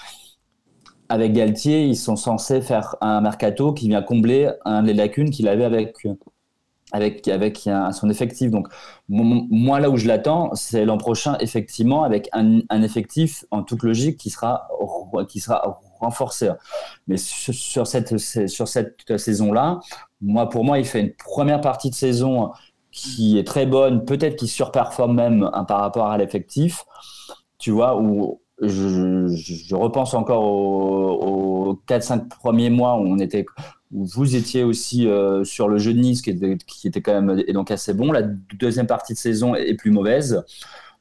avec Galtier, ils sont censés faire un mercato qui vient combler un des lacunes qu'il avait avec, avec, avec son effectif. Donc, moi, là où je l'attends, c'est l'an prochain, effectivement, avec un, effectif en toute logique qui sera, qui sera renforcé. Mais sur, sur cette, sur cette saison-là, moi, pour moi, il fait une première partie de saison qui est très bonne, peut-être qui surperforme même hein, par rapport à l'effectif, tu vois, où je, repense encore aux, aux 4-5 premiers mois où on était où vous étiez aussi euh, sur le jeu de Nice qui était, qui était quand même et donc assez bon. La deuxième partie de saison est plus mauvaise.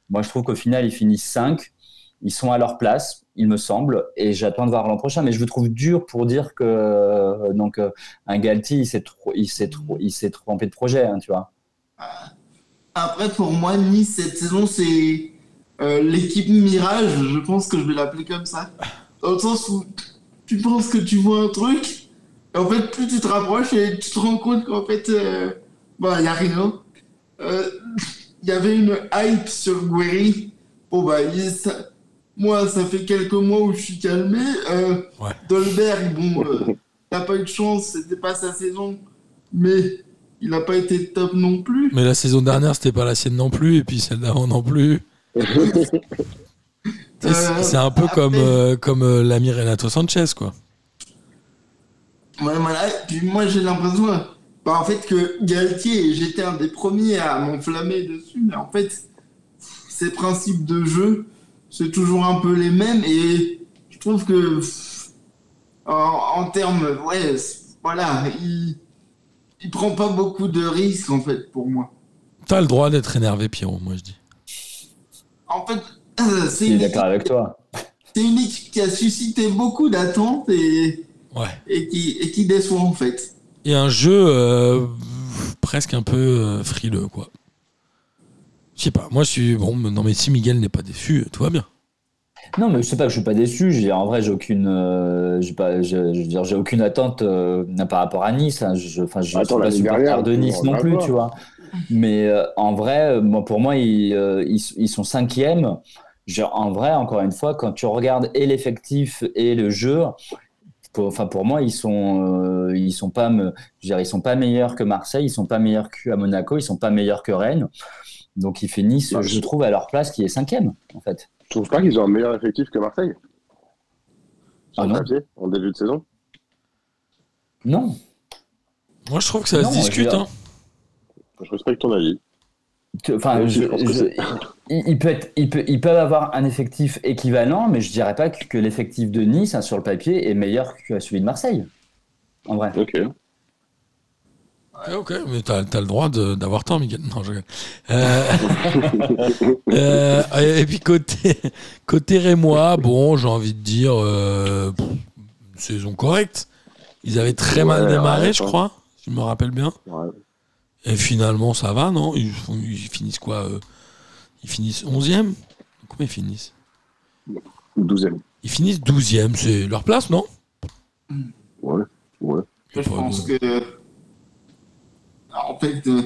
Moi, je trouve qu'au final, ils finissent 5. Ils sont à leur place, il me semble, et j'attends de voir l'an prochain. Mais je vous trouve dur pour dire que euh, donc euh, un Galtier, il s'est trop, il s'est trop, il s'est trompé de projet, hein, tu vois. Après, pour moi, Nice, cette saison, c'est euh, l'équipe Mirage. Je pense que je vais l'appeler comme ça. Dans le sens où tu penses que tu vois un truc, et en fait, plus tu te rapproches et tu te rends compte qu'en fait, euh, bah, il n'y a rien. Euh, Il y avait une hype sur Guerry. Bon, bah, il- ça- moi, ça fait quelques mois où je suis calmé. Euh, Ouais. Dolberg, bon, euh, t'as pas eu de chance, c'était pas sa saison, mais il n'a pas été top non plus. Mais la saison dernière, c'était pas la sienne non plus, et puis celle d'avant non plus. (laughs) C'est un peu comme, euh, comme euh, l'ami Renato Sanchez, quoi. Ouais, voilà. Puis moi, j'ai l'impression, bah, en fait, que Galtier, j'étais un des premiers à m'enflammer dessus, mais en fait, ces principes de jeu, c'est toujours un peu les mêmes, et je trouve que, en, en termes, ouais, voilà, il, il prend pas beaucoup de risques, en fait, pour moi. T'as le droit d'être énervé, Pierrot, moi je dis. En fait, euh, c'est une, d'accord avec toi. c'est une équipe qui a suscité beaucoup d'attentes et, Ouais. et, qui, et qui déçoit en fait. Et un jeu euh, presque un peu euh, frileux, quoi. Je sais pas, moi je suis. Bon, non, mais si Miguel n'est pas déçu, tout va bien. Non, mais je sais pas, je suis pas déçu. J'ai en vrai, j'ai aucune, euh, j'ai pas, je, je veux dire, j'ai aucune attente euh, par rapport à Nice. hein. Je, enfin, je Attends, suis pas supporter de Nice on non plus, voir. tu vois. Mais euh, en vrai, euh, moi, pour moi, ils, euh, ils, ils sont cinquièmes. En vrai, encore une fois, quand tu regardes et l'effectif et le jeu, pour, enfin pour moi, ils sont, euh, ils sont pas, me, je veux dire, ils sont pas meilleurs que Marseille, ils sont pas meilleurs qu'à Monaco, ils sont pas meilleurs que Rennes. Donc, ils finissent, Bah, je trouve, à leur place qui est cinquième, en fait. Je trouve pas qu'ils ont un meilleur effectif que Marseille. Sur Ah non. papier, en début de saison. Non, Moi je trouve que ça Non, se discute, dire- hein. Je respecte ton avis. Enfin, Moi aussi, je- je pense que je- c'est- il, il peut être, il peut, ils peuvent avoir un effectif équivalent, mais je dirais pas que, que l'effectif de Nice hein, sur le papier est meilleur que celui de Marseille. En vrai. Ok. Ouais, ok, mais t'as as le droit d'avoir tort, Miguel. Non, je rigole. Euh, (laughs) euh, et puis côté, côté Rémois, bon, j'ai envie de dire, euh, une saison correcte. Ils avaient très mal démarré, ouais, je crois, si je me rappelle bien. Et finalement, ça va, non? Ils, font- ils finissent quoi euh, Ils finissent 11e Combien ils finissent? Ou 12e. Ils finissent 12e, c'est leur place, non? Ouais. Ouais. Je pense de- que, en fait, euh,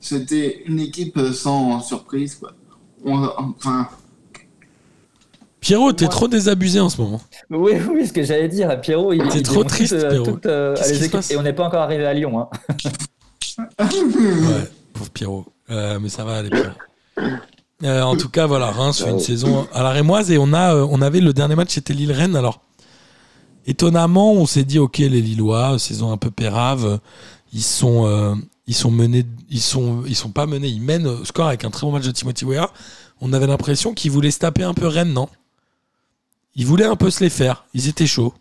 c'était une équipe sans surprise. Quoi. On- enfin, Pierrot, t'es Ouais. trop désabusé en ce moment. Oui, (laughs) oui, ce que j'allais dire, Pierrot, il C'est il trop triste, euh, Pierrot. euh, les équipes. Et on n'est pas encore arrivé à Lyon. Hein. (laughs) Pauvre Pierrot. Euh, mais ça va aller. Euh, en tout cas, voilà, Reims fait une saison à la Rémoise et euh, on avait le dernier match, c'était Lille-Rennes. Alors, étonnamment, on s'est dit, ok, les Lillois, saison un peu pérave, ils sont, sont menés, ils sont, ils sont pas menés, ils mènent au score avec un très bon match de Timothy Weah. On avait l'impression qu'ils voulaient se taper un peu Rennes, non? Ils voulaient un peu se les faire, ils étaient chauds.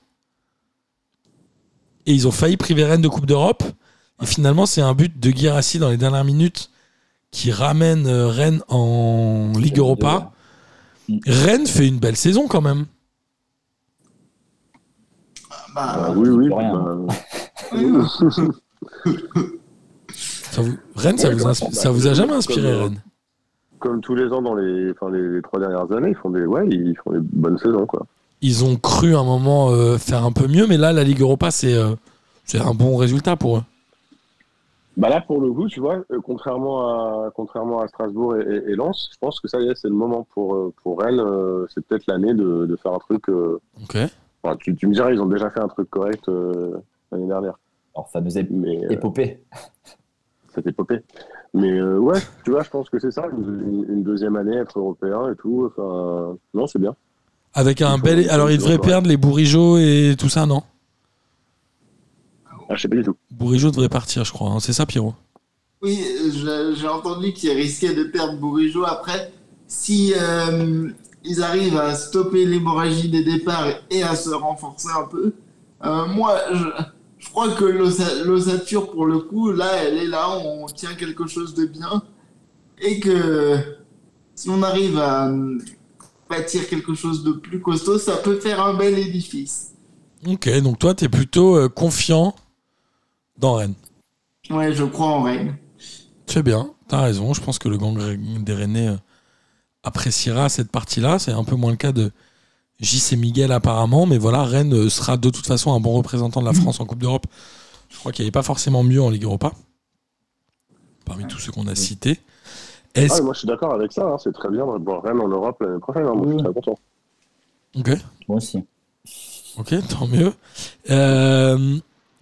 Et ils ont failli priver Rennes de Coupe d'Europe. Et finalement, c'est un but de Guirassi dans les dernières minutes qui ramène euh, Rennes en Ligue Europa. Rennes fait une belle saison quand même. bah, Ah, oui, oui. rien. bah, oui, Ça vous- Rennes, ça, vous inspi- ça vous a jamais inspiré, comme, euh, Rennes Comme tous les ans dans les, enfin, les, les trois dernières années, ils font des, ouais, ils font des bonnes saisons, quoi. Ils ont cru à un moment euh, faire un peu mieux, mais là, la Ligue Europa, c'est euh, c'est un bon résultat pour eux. Bah là, pour le coup, tu vois, euh, contrairement à, contrairement à Strasbourg et, et- et Lens, je pense que ça y est, c'est le moment pour, euh, pour Rennes. euh, c'est peut-être l'année de, de faire un truc. euh, Ok. enfin, tu, tu me diras, ils ont déjà fait un truc correct euh, l'année dernière. Alors, fameuse ép- Mais euh, épopée. c'était popé. Mais euh, ouais, tu vois, je pense que c'est ça, une, une- deuxième année, être européen et tout. Enfin, non, c'est bien. Avec un bel. Alors, ils devraient perdre les Bourigeaux et tout ça, non? Ah, je sais pas du tout. Bourigeaux devrait partir, je crois. hein. C'est ça, Pierrot? Oui, j'ai entendu qu'ils risquaient de perdre Bourigeau. Après, si euh, ils arrivent à stopper l'hémorragie des départs et à se renforcer un peu, euh, moi, je, je crois que l'ossature, pour le coup, là, elle est là, on tient quelque chose de bien. Et que si on arrive à euh, bâtir quelque chose de plus costaud, ça peut faire un bel édifice. Ok, donc toi, t'es plutôt euh, confiant dans Rennes. Ouais, je crois en Rennes. C'est bien, t'as raison. Je pense que le gang des Rennais euh, appréciera cette partie-là. C'est un peu moins le cas de JC Miguel apparemment, mais voilà, Rennes euh, sera de toute façon un bon représentant de la France en Coupe d'Europe. Je crois qu'il n'y avait pas forcément mieux en Ligue Europa, parmi tous ceux qu'on a cités. Ah, moi, je suis d'accord avec ça. hein, c'est très bien de voir Rennes en Europe l'année prochaine. hein, moi, je suis très content. Ok, Moi aussi. ok, tant mieux. Euh,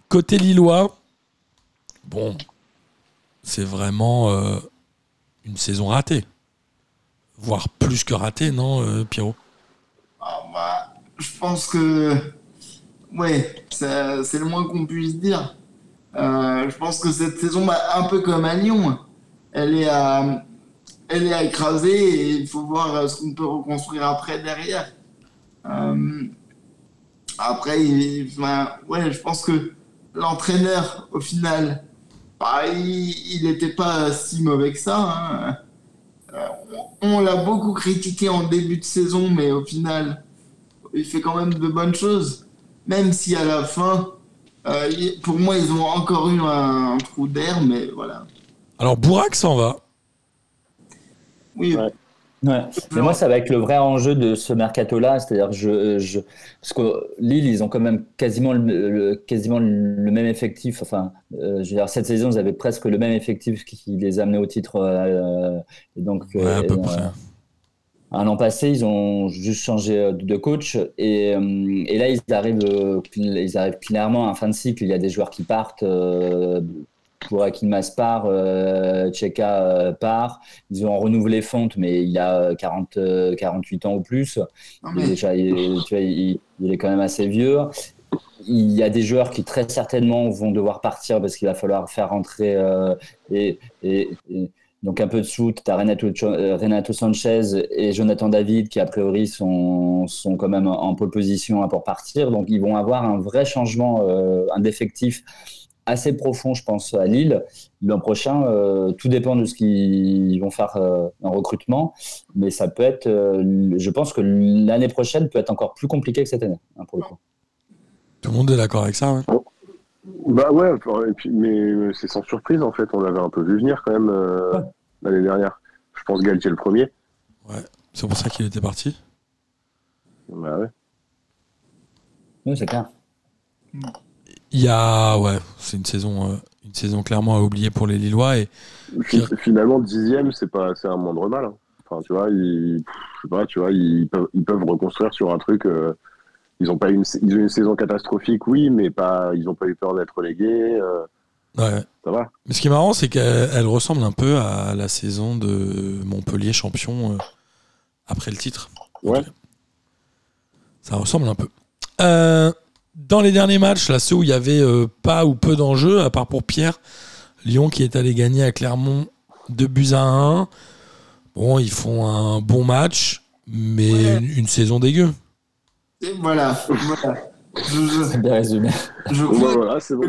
côté Lillois, bon, c'est vraiment euh, une saison ratée, voire plus que ratée, non, euh, Pierrot? Ah, bah, je pense que. Ouais, c'est le moins qu'on puisse dire. Euh, je pense que cette saison, bah, un peu comme à Lyon, elle est à, elle est écraser et il faut voir ce qu'on peut reconstruire après derrière. Après, ouais, je pense que l'entraîneur, au final, bah, il n'était pas si mauvais que ça. hein. Euh, on on l'a beaucoup critiqué en début de saison, mais au final, il fait quand même de bonnes choses. Même si à la fin, euh, pour moi, ils ont encore eu un, trou d'air, mais voilà. Alors Bourak s'en va. Oui, Ouais. Ouais. Mais moi, ça va être le vrai enjeu de ce mercato-là. C'est-à-dire, je, je, parce que Lille, ils ont quand même quasiment le, le- quasiment le même effectif. Enfin, euh, je veux dire, cette saison, ils avaient presque le même effectif qui les a amenés au titre. euh, et donc, Ouais, à peu euh, près. Un an passé, ils ont juste changé de coach et, et là, ils arrivent, ils arrivent clairement à un fin de cycle. Il y a des joueurs qui partent. Euh, pour Akinmas part, euh, Cheka euh, part. Ils ont renouvelé Fonte, mais il a 40, euh, 48 ans ou plus. non, mais déjà, il, tu vois, il, il est quand même assez vieux. Il y a des joueurs qui très certainement vont devoir partir parce qu'il va falloir faire rentrer euh, et, et- et donc un peu de soute. Tu as Renato, euh, Renato Sanchez et Jonathan David qui a priori sont, sont quand même en pole position pour partir. Donc ils vont avoir un vrai changement, euh, un d'effectif assez profond, je pense, à Lille. L'an prochain, euh, tout dépend de ce qu'ils vont faire euh, en recrutement, mais ça peut être, euh, je pense que l'année prochaine peut être encore plus compliquée que cette année, hein, pour le coup. Tout le monde est d'accord avec ça. ouais. Bah ouais, et puis, mais c'est sans surprise en fait, on l'avait un peu vu venir quand même euh, Ouais. l'année dernière. Je pense Galtier le premier. C'est pour ça qu'il était parti. Bah ouais. Oui, c'est clair. Il y a, ouais, c'est une saison, euh, une saison clairement à oublier pour les Lillois et Fi- Finalement, dixième, c'est pas, c'est un moindre mal. hein. Enfin, tu vois, ils, pff, je sais pas, tu vois, ils peuvent, ils peuvent reconstruire sur un truc. euh, ils ont pas une, ils ont une saison catastrophique, oui, mais pas, ils ont pas eu peur d'être relégués. euh, ouais. ça va. Mais ce qui est marrant, c'est qu'elle elle ressemble un peu à la saison de Montpellier champion après le titre. Ouais. Ça ressemble un peu. Euh, dans les derniers matchs, là, ceux où il y avait euh, pas ou peu d'enjeux, à part pour Pierre, Lyon qui est allé gagner à Clermont 2 buts à 1. Bon, ils font un bon match, mais Ouais. une, une saison dégueu. et voilà. voilà. Je, C'est bien résumé. je, je Bon, crois, voilà, c'est bon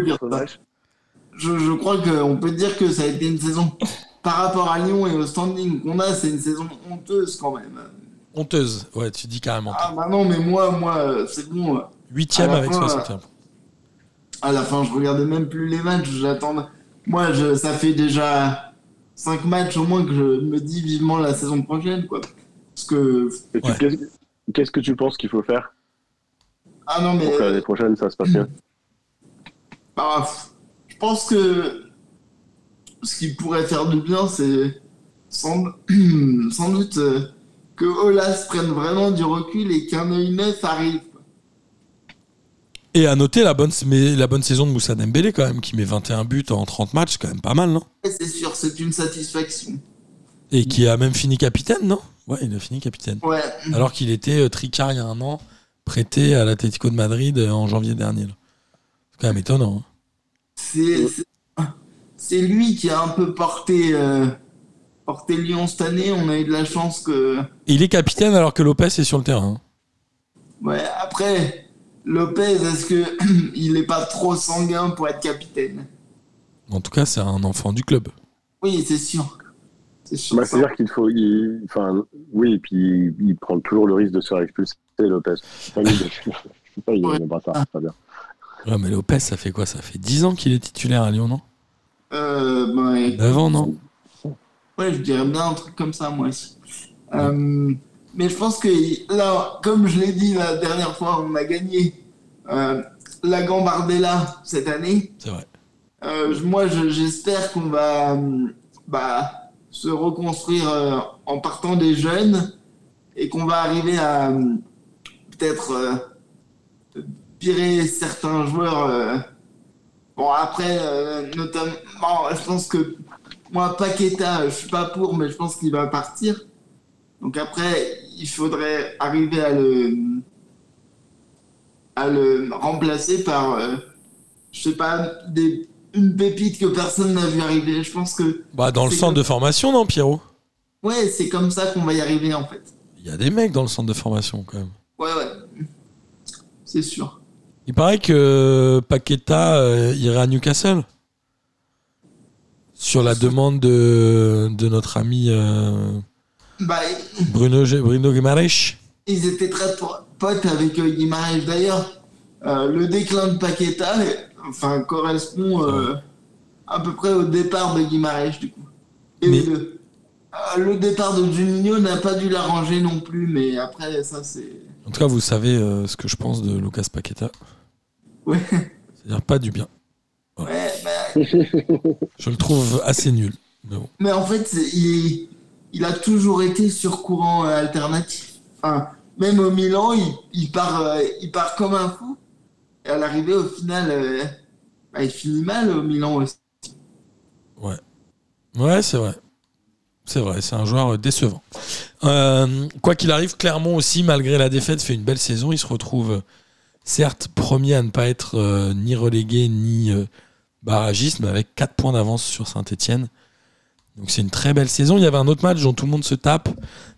je, je crois qu'on peut dire que ça a été une saison, par rapport à Lyon et au standing qu'on a, c'est une saison honteuse quand même. Honteuse, ouais, tu dis carrément. Ah bah non, mais moi, moi, euh, c'est bon. Euh, Huitième à la avec fin, 61 points. À la fin, je regardais même plus les matchs, j'attendais. Moi, je, ça fait déjà 5 matchs au moins que je me dis vivement la saison prochaine, quoi. Parce que. Et tu- Ouais. Qu'est-ce qu'est-ce que tu penses qu'il faut faire Ah non, mais. pour que l'année prochaine ça se passe bien bah, je pense que. Ce qui pourrait faire du bien, c'est. Sans, (clears throat) sans doute euh, que Olas prenne vraiment du recul et qu'un œil neuf arrive. Et à noter la bonne, mais la bonne saison de Moussa Dembélé quand même, qui met 21 buts en 30 matchs, c'est quand même pas mal, non? C'est sûr, c'est une satisfaction. Et qui a même fini capitaine, non? Ouais, il a fini capitaine. Ouais. Alors qu'il était euh, tricard il y a un an, prêté à l'Atlético de Madrid euh, en janvier dernier. là. C'est quand même étonnant. hein. C'est c'est- c'est lui qui a un peu porté, euh, porté Lyon cette année. On a eu de la chance que. Et il est capitaine alors que Lopez est sur le terrain. hein. Ouais, après, Lopez, est-ce que (clears throat) il n'est pas trop sanguin pour être capitaine? En tout cas, c'est un enfant du club. Oui, c'est sûr. C'est sûr. Bah, C'est-à-dire qu'il faut. il- Enfin, oui, et puis il, il prend toujours le risque de se faire expulser, Lopez. Enfin, il- (laughs) je sais pas, il Ouais. est bâtard, c'est pas bien. Ouais, mais Lopez, ça fait quoi? Ça fait 10 ans qu'il est titulaire à Lyon, non? Euh, ouais. 9 ans, non? Ouais, je dirais bien un truc comme ça, moi aussi. Euh, mais je pense que là, comme je l'ai dit la dernière fois, on a gagné euh, la Gambardella cette année. C'est vrai. Euh, moi, je- j'espère qu'on va euh, bah, se reconstruire euh, en partant des jeunes et qu'on va arriver à peut-être virer certains joueurs. Bon, après, notamment, bon, je pense que moi, Paqueta, je suis pas pour, mais je pense qu'il va partir. Donc après, il faudrait arriver à le, à le remplacer par, euh, je sais pas, des, une pépite que personne n'a vu arriver. Je pense que, Bah, dans le centre comme- de formation, non, Pierrot? Ouais, c'est comme ça qu'on va y arriver en fait. Il y a des mecs dans le centre de formation quand même. Ouais, ouais. C'est sûr. Il paraît que Paqueta euh, irait à Newcastle. sur la demande de, de notre ami euh, Bah, Bruno, Bruno Guimaraes. ils étaient très po- potes avec euh, Guimaraes. D'ailleurs, euh, le déclin de Paqueta enfin, correspond euh, à peu près au départ de Guimaraes, du coup. Et Mais- le, euh, le départ de Juninho n'a pas dû l'arranger non plus, mais après, ça, c'est. En tout cas, vous savez ce que je pense de Lucas Paqueta. Ouais, C'est-à-dire pas du bien. ouais, bah, Je le trouve assez nul. Mais bon. Mais en fait, il, il a toujours été sur courant euh, alternatif. Même au Milan, il, il part, euh, il part comme un fou. Et à l'arrivée, au final, euh, bah, il finit mal au Milan aussi. Ouais. Ouais, c'est vrai. C'est vrai, c'est un joueur décevant. Quoi qu'il arrive, Clermont aussi, malgré la défaite, fait une belle saison. Il se retrouve, certes, premier à ne pas être ni relégué ni barragiste, mais avec 4 points d'avance sur Saint-Etienne. Donc c'est une très belle saison. Il y avait un autre match dont tout le monde se tape.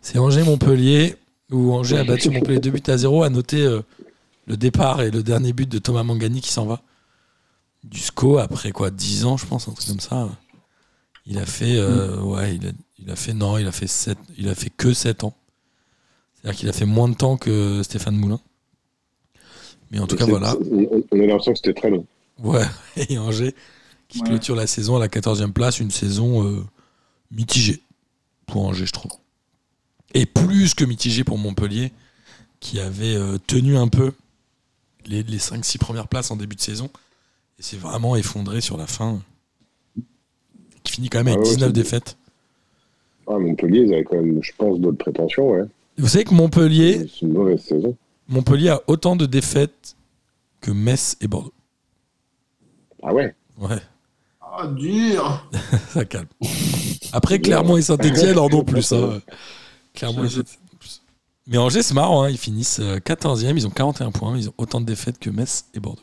C'est Angers-Montpellier, où Angers a battu Montpellier 2 buts à 0. À noter euh, le départ et le dernier but de Thomas Mangani qui s'en va. Du SCO après quoi 10 ans, je pense, un truc comme ça. Il a fait, euh, ouais, il a, il a fait, non, il a fait 7, il a fait que 7 ans. C'est-à-dire qu'il a fait moins de temps que Stéphane Moulin. Mais en tout cas, voilà. On, on a l'impression que c'était très long. Ouais, (laughs) et Angers qui Ouais. clôture la saison à la 14e place, une saison euh, mitigée pour Angers, je trouve. Et plus que mitigée pour Montpellier, qui avait euh, tenu un peu les, les 5-6 premières places en début de saison, et s'est vraiment effondré sur la fin, qui finit quand même avec Ah ouais, 19 c'est- défaites. Ah, Montpellier, ils avaient quand même, je pense, d'autres prétentions, ouais. Vous savez que Montpellier, C'est une mauvaise saison. Montpellier a autant de défaites que Metz et Bordeaux. Ah ouais Ouais, Oh, dur (laughs) ça calme. Après, Clermont et Saint-Etienne en ont plus. hein. Clermont et. Mais Angers, c'est marrant, hein, ils finissent euh, 14e, ils ont 41 points, ils ont autant de défaites que Metz et Bordeaux.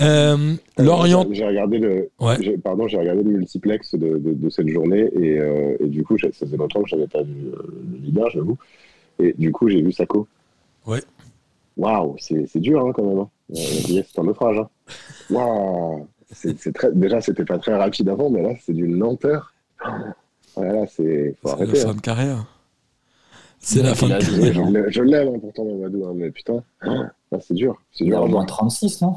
Euh, Lorient, J'ai regardé le, Ouais. j'ai- pardon, j'ai regardé le multiplex de, de, de cette journée et, euh, et du coup, ça faisait longtemps que j'avais pas vu euh, le 1, j'avoue. Et du coup, j'ai vu Sako. Ouais. Waouh, c'est c'est dur hein, quand même. Hein. Euh, c'est un naufrage. Hein. Waouh, (laughs) c'est c'est très. Déjà, c'était pas très rapide avant, mais là, c'est d'une lenteur. Voilà, c'est. Faut c'est la fin hein. de carrière. C'est la fin il de a carrière. Je l'aime- je l'aime hein, pourtant, Mamadou, hein, mais putain, ah, c'est dur. C'est Il dur a à au moins voir. 36, non?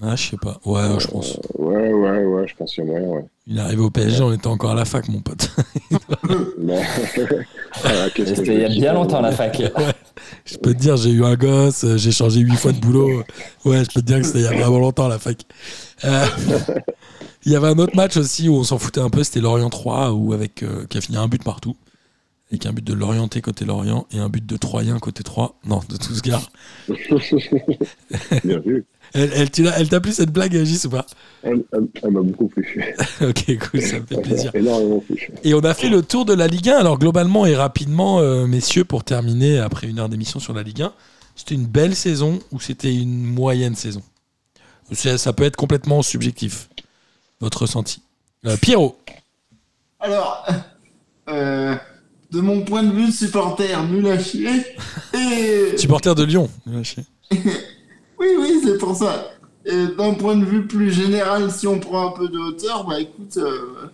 Ah, je sais pas. Ouais, je pense. Ouais, ouais, ouais, je pense qu'il y a moyen, ouais. Il est arrivé au PSG, on était encore à la fac, mon pote. (laughs) (laughs) Qu'est-ce que C'était il y a bien longtemps la (laughs) ouais. fac. Je peux te dire, j'ai eu un gosse, euh, j'ai changé huit fois de boulot. Ouais, je peux te dire que c'était il y a vraiment longtemps à la fac. Euh, il y avait un autre match aussi où on s'en foutait un peu, c'était Lorient 3, où avec, euh, qui a fini un but partout. Avec un but de Lorienté côté Lorient et un but de Troyen côté 3. Non, de Tousgar. Bien vu. Elle, elle, tu l'as- elle t'a plu cette blague, Gis, ou pas? Elle, elle- elle m'a beaucoup plu. (laughs) Ok, cool, ça me fait plaisir. Énormément plu. Et on a fait le tour de la Ligue 1. Alors globalement et rapidement, euh, messieurs, pour terminer après une heure d'émission sur la Ligue 1, c'était une belle saison ou c'était une moyenne saison? Ça peut être complètement subjectif, votre ressenti. Euh, Pierrot, Alors, euh, de mon point de vue, supporter nul à chier. Et... (laughs) supporter de Lyon. (laughs) Oui, oui, c'est pour ça. Et d'un point de vue plus général, si on prend un peu de hauteur, bah écoute, euh,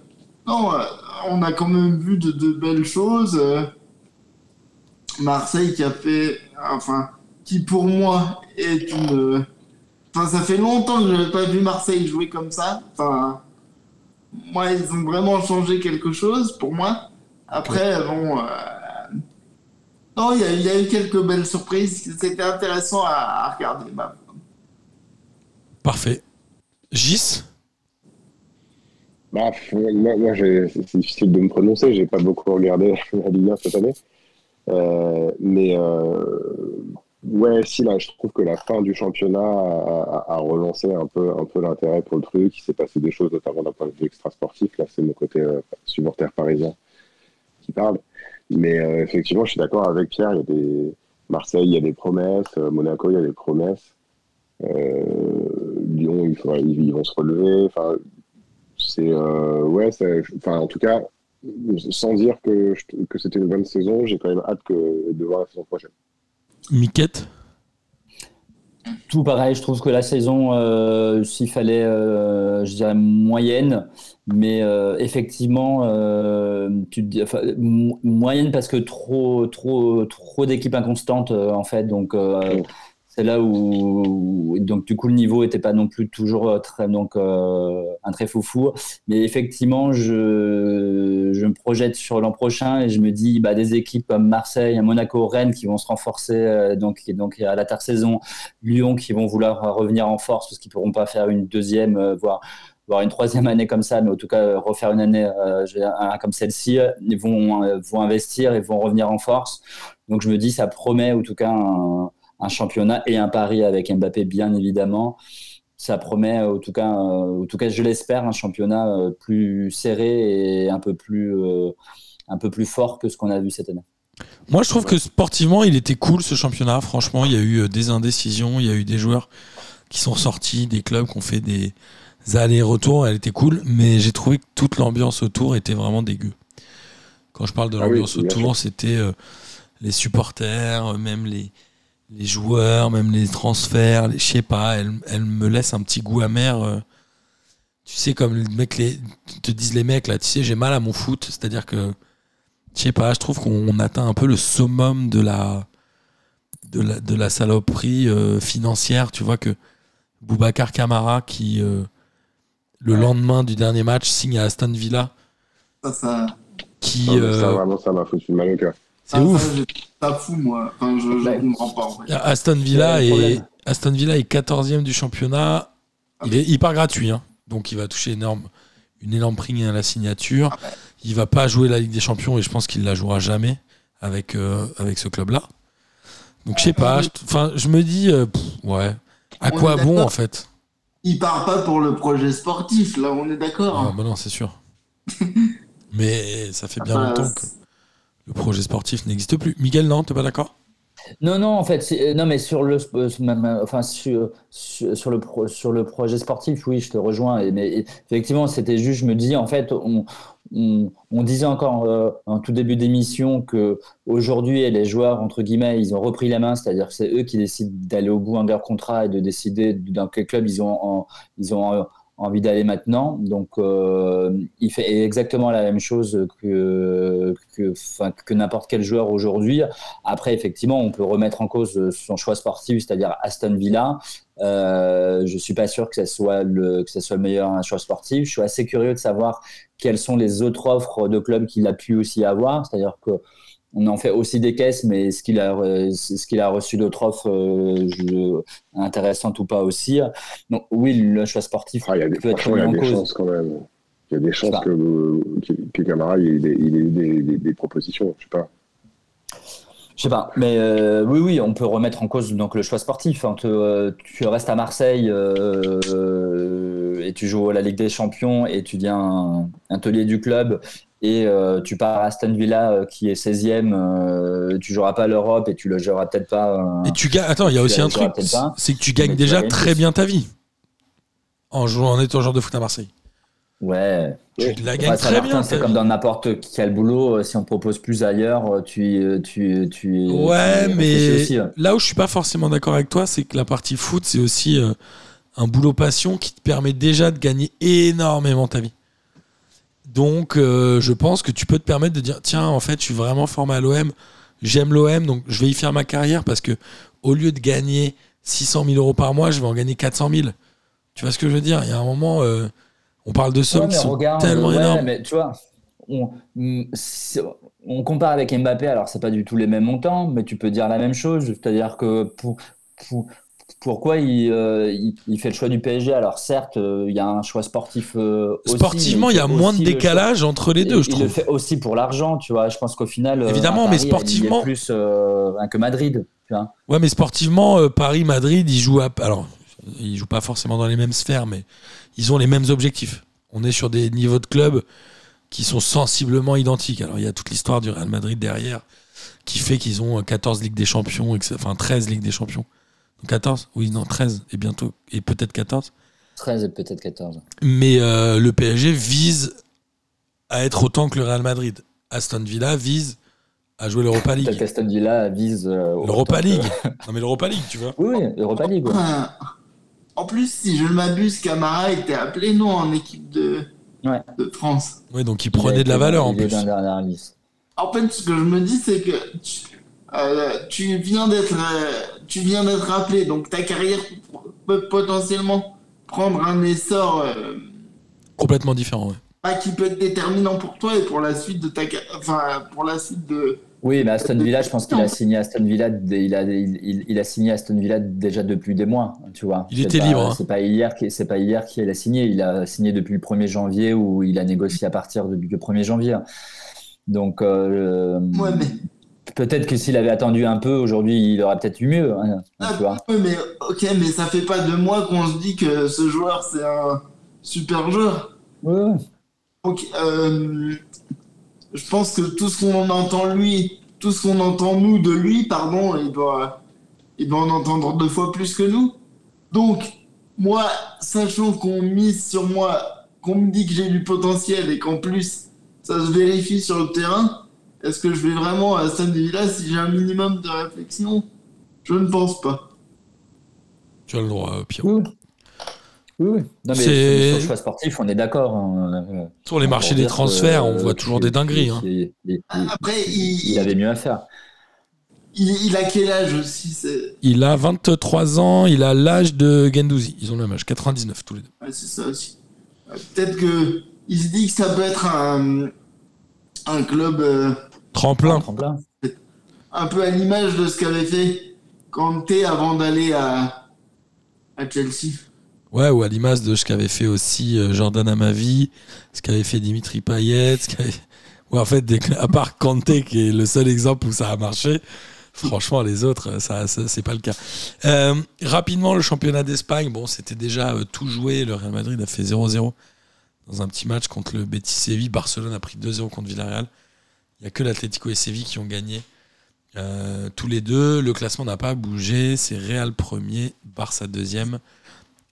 non, euh, on a quand même vu de, de belles choses. euh. Marseille qui a fait, enfin, qui pour moi est une. Enfin, ça fait longtemps que je n'avais pas vu Marseille jouer comme ça. Enfin, moi, ils ont vraiment changé quelque chose pour moi. Après, bon. euh, non, il y, a- il y a eu quelques belles surprises. C'était intéressant à, à regarder. Bah, Parfait. Gis? Bah, moi, moi j'ai- c'est c'est difficile de me prononcer. J'ai pas beaucoup regardé (laughs) la Ligue 1 cette année. Euh, mais euh, ouais, si là, je trouve que la fin du championnat a, a- a relancé un peu, un peu l'intérêt pour le truc. Il s'est passé des choses, notamment d'un point de vue extra-sportif. Là, c'est mon côté euh, supporter parisien qui parle. Mais euh, effectivement, je suis d'accord avec Pierre. Il y a des Marseille, il y a des promesses. euh, Monaco, il y a des promesses. Euh, Lyon, il ils, vont se relever. Enfin, c'est ouais, enfin en tout cas, sans dire que, que c'était une bonne saison, j'ai quand même hâte que, de voir la saison prochaine. Miquette? Tout pareil. Je trouve que la saison, euh, s'il fallait, euh, je dirais moyenne, mais euh, effectivement, euh, tu te enfin, mo- moyenne parce que trop, trop, trop d'équipes inconstantes euh, en fait. Donc euh, c'est là où, donc du coup le niveau était pas non plus toujours euh, très donc euh, un très foufou. Mais effectivement, je, je me projette sur l'an prochain et je me dis bah, des équipes comme Marseille, Monaco, Rennes qui vont se renforcer euh, donc, donc à la saison Lyon qui vont vouloir revenir en force parce qu'ils pourront pas faire une deuxième, euh, voire, voire une troisième année comme ça, mais en tout cas refaire une année comme celle-ci, ils vont, vont investir et vont revenir en force. Donc je me dis ça promet en tout cas un, un championnat et un pari avec Mbappé bien évidemment. Ça promet en tout cas, euh, en tout cas je l'espère, un championnat euh, plus serré et un peu plus, euh, un peu plus fort que ce qu'on a vu cette année. Moi, je trouve que sportivement, il était cool ce championnat. Franchement, il y a eu euh, des indécisions, il y a eu des joueurs qui sont sortis, des clubs qui ont fait des allers-retours. Elle était cool, mais j'ai trouvé que toute l'ambiance autour était vraiment dégueu. Quand je parle de Ah oui, l'ambiance autour, c'était euh, les supporters, euh, même les, les joueurs, même les transferts. les- Je sais pas, elle, elle me laisse un petit goût amer. euh. tu sais, comme les mecs les, te disent les mecs là, tu sais, j'ai mal à mon foot. C'est-à-dire que je sais pas, je trouve qu'on atteint un peu le summum de la de la, de la saloperie euh, financière. Tu vois que Boubacar Camara, qui euh, le Ouais. lendemain du dernier match signe à Aston Villa, Ça, ça. qui Non, mais euh, ça, vraiment, ça m'a foutu mal au cœur. c'est ouf. ça, Ça fou, moi. Enfin, je, comprends pas, en fait. Aston Villa est problème. Aston Villa est 14e du championnat. Il est hyper gratuit, hein. donc il va toucher énorme, une énorme prime à la signature. Ah. Il va pas jouer la Ligue des Champions et je pense qu'il la jouera jamais avec euh, avec ce club-là. Donc je sais pas. je- Enfin, je me dis, euh, pff, ouais, à On quoi bon en fait? Il part pas pour le projet sportif, là, on est d'accord. Ah, hein. bah non, c'est sûr. (laughs) Mais ça fait bien Enfin, longtemps que le projet sportif n'existe plus. Miguel, non, t'es pas d'accord? Non, non, en fait, euh, non, mais sur le, euh, enfin, sur, sur, sur le sur le projet sportif, oui, je te rejoins. Mais effectivement, c'était juste, je me dis, en fait, on, on, disait encore euh, en tout début d'émission que aujourd'hui, les joueurs, entre guillemets, ils ont repris la main, c'est-à-dire que c'est eux qui décident d'aller au bout de leur contrat et de décider dans quel club ils ont, en- ils ont euh, envie d'aller maintenant. Donc, euh, il fait exactement la même chose que, n'importe quel joueur aujourd'hui. Après, effectivement, on peut remettre en cause son choix sportif, c'est-à-dire Aston Villa. Euh, je suis pas sûr que ce soit le que soit le meilleur choix sportif. Je suis assez curieux de savoir quelles sont les autres offres de clubs qu'il a pu aussi avoir. C'est-à-dire que on en fait aussi des caisses, mais est-ce qu'il a est-ce qu'il a reçu d'autres offres euh, intéressantes ou pas aussi Donc oui, le choix sportif Ah, il y a des, peut être franchement, il y a remis en des cause. chances quand même. Il y a des chances que, que, que Camara il ait, il des, des, des propositions. Je sais pas. Je sais pas, mais euh, oui, oui, on peut remettre en cause donc le choix sportif. Hein. Te- euh, tu restes à Marseille et tu joues à la Ligue des Champions et tu deviens un, du club et euh, tu pars à Aston Villa euh, qui est 16e, euh, tu joueras pas l'Europe et tu le joueras peut-être pas. euh, Et tu gagnes. Attends, il y a aussi un truc, c'est que tu gagnes déjà très bien ta vie en jouant en étant joueur de foot à Marseille. Ouais. Tu Ouais. la gagnes très bien. c'est comme dans n'importe quel boulot. Si on propose plus ailleurs, tu, tu, tu, Ouais, tu mais aussi, là où je suis pas forcément d'accord avec toi, c'est que la partie foot, c'est aussi un boulot passion qui te permet déjà de gagner énormément ta vie. Donc, euh, je pense que tu peux te permettre de dire tiens, en fait, je suis vraiment formé à l'OM, j'aime l'OM, donc je vais y faire ma carrière parce que au lieu de gagner 600 000 euros par mois, je vais en gagner 400 000. Tu vois ce que je veux dire? Il y a un moment, euh, on parle de sommes Ouais, qui mais sont regarde, tellement ouais, énormes. mais tu vois, on, mm, on compare avec Mbappé, alors c'est pas du tout les mêmes montants, mais tu peux dire la même chose, c'est-à-dire que pour, pour- pourquoi il, euh, il, il fait le choix du PSG Alors certes, euh, il y a un choix sportif euh, Sportivement, il y a moins de le décalage entre les deux, il, je il le trouve. fait aussi pour l'argent, tu vois. Je pense qu'au final, Évidemment, à mais Paris, sportivement- il est plus hein, que Madrid, tu vois. Ouais, mais sportivement, Paris, Madrid, ils jouent à... Alors, ils jouent pas forcément dans les mêmes sphères, mais ils ont les mêmes objectifs. On est sur des niveaux de club qui sont sensiblement identiques. Alors, il y a toute l'histoire du Real Madrid derrière qui fait qu'ils ont euh, 14 Ligues des Champions, enfin 13 Ligues des Champions. 14 Oui, non, 13, et bientôt, et peut-être 14. 13 et peut-être 14. Mais euh, le PSG vise à être autant que le Real Madrid. Aston Villa vise à jouer l'Europa Peut-être League. qu'Aston Villa vise. euh, au L'Europa League. Non, mais l'Europa League, tu vois. Oui, oui, Europa League. ouais. En plus, si je ne m'abuse, Camara était appelé non en équipe de, Ouais. de France. Oui, donc il prenait de la valeur en plus. dans la dernière liste. En fait, ce que je me dis, c'est que tu, euh, tu viens d'être euh, tu viens d'être appelé, donc ta carrière peut potentiellement prendre un essor euh, Complètement différent, ouais. pas qui peut être déterminant pour toi et pour la suite de ta ca- enfin pour la suite de Oui, mais Aston Villa, je pense qu'il a signé Aston Villa. Il a, il, il- il a signé Aston Villa déjà depuis des mois, tu vois. Il C'est était pas- libre, hein. C'est pas hier qu'il c'est pas hier qu'il a signé. Il a signé depuis le 1er janvier ou il a négocié à partir du du 1er janvier. Donc euh, ouais mais peut-être que s'il avait attendu un peu, aujourd'hui, il aurait peut-être eu mieux, hein, tu vois. Ouais, mais ok mais ça fait pas deux mois qu'on se dit que ce joueur c'est un super joueur. Ouais. Donc, euh, je pense que tout ce qu'on en entend lui, tout ce qu'on entend nous de lui, pardon, il doit, il doit en entendre deux fois plus que nous. Donc, moi, sachant qu'on mise sur moi, qu'on me dit que j'ai du potentiel et qu'en plus, ça se vérifie sur le terrain, est-ce que je vais vraiment à Aston Villa si j'ai un minimum de réflexion Je ne pense pas. Tu as le droit, euh, Pierrot. Oui, oui. Non, mais C'est- sur le choix sportif, on est d'accord. hein. Sur les marchés des transferts, on voit toujours des dingueries. hein. qu'il- il- il- Après, il, il avait mieux à faire. il, il a quel âge aussi Il a 23 ans, il a l'âge de Gendouzi. Ils ont le même âge, 99 tous les deux. Ouais, c'est ça aussi. Euh, Peut-être que il se dit que ça peut être un, un club euh, Tremplin. Tremplin. un peu à l'image de ce qu'avait fait Kanté avant d'aller à, à Chelsea. Ouais, ou à l'image de ce qu'avait fait aussi euh, Jordan Amavi, ce qu'avait fait Dimitri Payet, ce qu'avait... (laughs) Ouais, en fait, à part Kanté, qui est le seul exemple où ça a marché, franchement, les autres, ça, ça, c'est pas le cas. Euh, rapidement, le championnat d'Espagne, bon, c'était déjà euh, tout joué. Le Real Madrid a fait 0-0 dans un petit match contre le Betis Séville. Barcelone a pris 2-0 contre Villarreal. Il n'y a que l'Atlético et Séville qui ont gagné. Euh, tous les deux, le classement n'a pas bougé. C'est Real premier, Barça deuxième,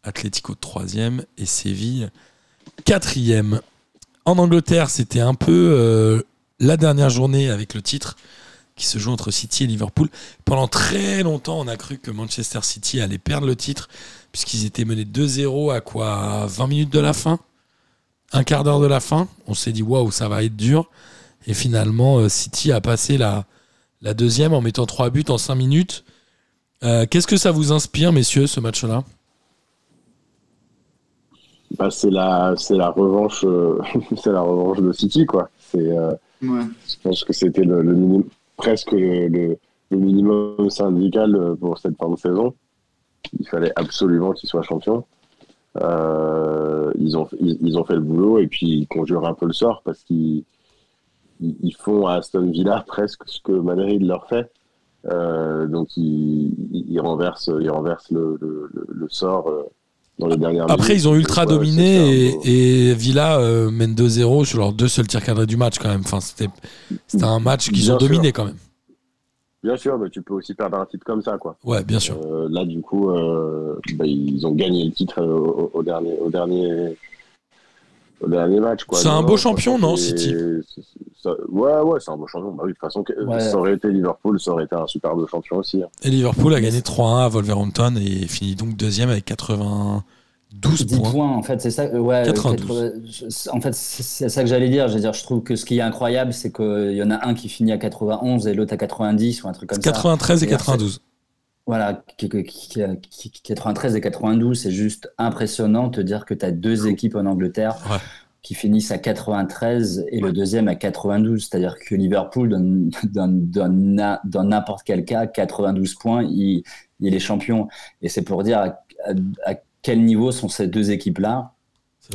Atlético troisième et Séville quatrième. En Angleterre, c'était un peu euh, la dernière journée avec le titre qui se joue entre City et Liverpool. Pendant très longtemps, on a cru que Manchester City allait perdre le titre puisqu'ils étaient menés 2-0 à quoi? À 20 minutes de la fin? Un quart d'heure de la fin? On s'est dit waouh, ça va être dur. Et finalement, euh, City a passé la, la deuxième en mettant trois buts en 5 minutes. Euh, Qu'est-ce que ça vous inspire, messieurs, ce match-là? Bah, c'est la, c'est la revanche, euh, (laughs) c'est la revanche de City, quoi. C'est, euh, Ouais. je pense que c'était le, presque le, le- le minimum syndical pour cette fin de saison. Il fallait absolument qu'ils soient champions. Euh, ils, ont, ils, ils ont fait le boulot et puis ils conjurent un peu le sort parce qu'ils ils, ils font à Aston Villa (laughs) presque ce que Madrid leur fait. Euh, donc ils, renversent, ils renversent le, le, le- le sort euh, dans les dernières Après, minutes. ils ont ultra Donc, dominé et, et Villa euh, mène 2-0 sur leurs deux seuls tirs cadrés du match quand même. Enfin, c'était, un match qu'ils ont sûr. dominé quand même. Bien sûr, mais tu peux aussi perdre un titre comme ça, quoi. Ouais, bien sûr. Euh, là, du coup, euh, bah, ils ont gagné le titre au, au dernier, au dernier, au dernier match. quoi. C'est un beau champion, non, City c'est- ça- Ouais, ouais, c'est un beau champion. Bah oui, de toute façon, Ouais. ça aurait été Liverpool, ça aurait été un super beau champion aussi. hein. Et Liverpool a gagné 3-1 à Wolverhampton et finit donc deuxième avec 92 10 points. points, en fait, c'est ça. euh, Ouais, 92. 80 en fait, c'est ça que j'allais dire. Je veux dire, je trouve que ce qui est incroyable, c'est qu'il y en a un qui finit à 91 et l'autre à 90 ou un truc comme ça. 93 et D'ailleurs, 92. Voilà, qui- qui- qui- qui- 93 et 92, c'est juste impressionnant de te dire que tu as deux équipes en Angleterre Ouais. qui finissent à 93 et le deuxième à 92. C'est-à-dire que Liverpool, dans, n'importe quel cas, 92 points, il, il est champion. Et c'est pour dire à, à- à quel niveau sont ces deux équipes-là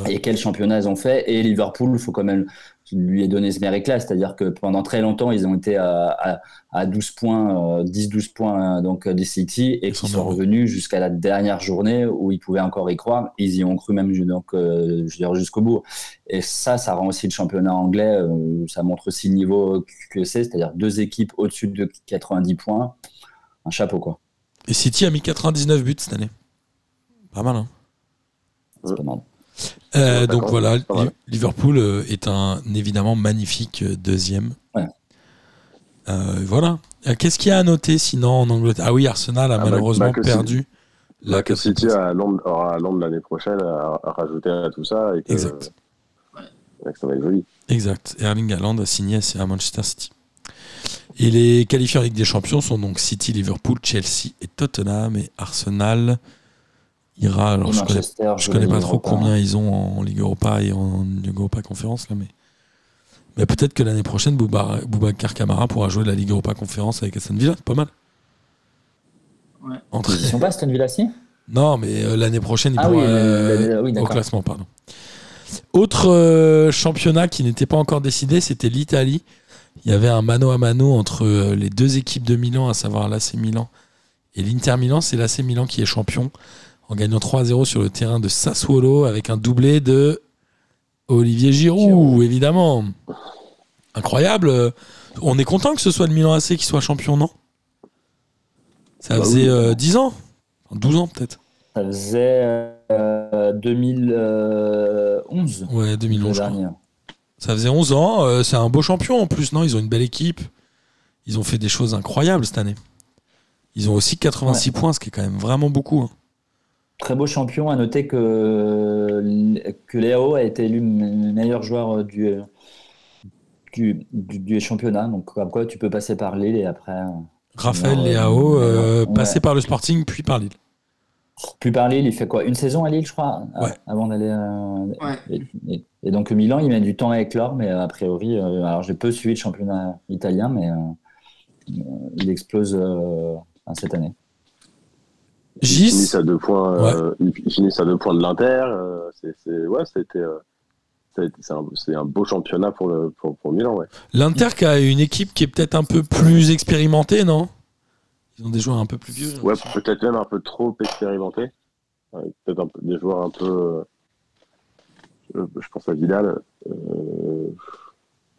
et quel championnat ils ont fait. Et Liverpool, il faut quand même lui donner ce mérite-là. C'est-à-dire que pendant très longtemps, ils ont été à, à, à 12 points, euh, 10-12 points euh, donc, euh, des City et qui sont heureux. revenus jusqu'à la dernière journée où ils pouvaient encore y croire. Ils y ont cru même donc, euh, jusqu'au bout. Et ça, ça rend aussi le championnat anglais, euh, ça montre aussi le niveau que c'est, c'est-à-dire deux équipes au-dessus de 90 points. Un chapeau, quoi. Et City a mis 99 buts cette année. Pas mal, hein C'est pas mal. Euh, Ouais, donc voilà, Liverpool euh, est un évidemment magnifique euh, deuxième. Ouais. Euh, voilà. Euh, Qu'est-ce qu'il y a à noter sinon en Angleterre? Ah oui, Arsenal a Ah bah- malheureusement bah perdu. Là, que City. À Londres, aura à Londres l'année prochaine à, à rajouter à tout ça et que, Exact. et que ça va être joli. Exact. Erling Haaland a signé à Manchester City. Et les qualifiés en Ligue des Champions sont donc City, Liverpool, Chelsea et Tottenham. Et Arsenal ira. Alors, je connais, je connais pas trop Europa. combien ils ont en Ligue Europa et en Ligue Europa Conférence. Là, mais mais peut-être que l'année prochaine, Bouba- Boubacar Camara pourra jouer la Ligue Europa Conférence avec Aston Villa. Pas mal. Ouais. Entre- Ils sont pas Aston Villa si? Non, mais euh, l'année prochaine, il Ah pourra oui, euh, oui, au classement, pardon. Autre euh, championnat qui n'était pas encore décidé, c'était l'Italie. Il y avait un mano à mano entre euh, les deux équipes de Milan, à savoir l'AC Milan et l'Inter Milan. C'est l'AC Milan qui est champion en gagnant 3-0 sur le terrain de Sassuolo avec un doublé de Olivier Giroud, Giroud. évidemment. Incroyable. Euh, On est content que ce soit le Milan AC qui soit champion, non? Ça Bah faisait oui. euh, 10 ans, Enfin, 12 ans peut-être. Ça faisait euh, 2011. Ouais, 2011. le je crois. dernier. Ça faisait 11 ans. euh, c'est un beau champion en plus, non? Ils ont une belle équipe. Ils ont fait des choses incroyables cette année. Ils ont aussi 86 points, ce qui est quand même vraiment beaucoup. hein. Très beau champion. À noter que, que Léo a été élu me- meilleur joueur du, du, du, du championnat. Donc, comme quoi, tu peux passer par Lille et après. euh, Raphaël Leao, euh, ouais. passé par le Sporting puis par Lille. Plus par Lille, il fait quoi? Une saison à Lille, je crois, Ouais. avant d'aller. euh, Ouais. et, donc, Milan, il met du temps à éclore, mais euh, a priori, euh, alors j'ai peu suivi le championnat italien, mais euh, euh, il explose euh, cette année. Ils Gis finissent à deux points, euh, ils finissent à deux points de l'Inter. euh, c'est, c'est- ouais, été, euh, c'est, un, c'est un beau championnat pour, le, pour, pour Milan. Ouais. L'Inter qui a une équipe qui est peut-être un peu plus expérimentée, non? Ils ont des joueurs un peu plus vieux. j'ai ouais, peut-être même un peu trop expérimenté. Ouais, peut-être un peu, des joueurs un peu. euh, je, pense à Vidal. euh,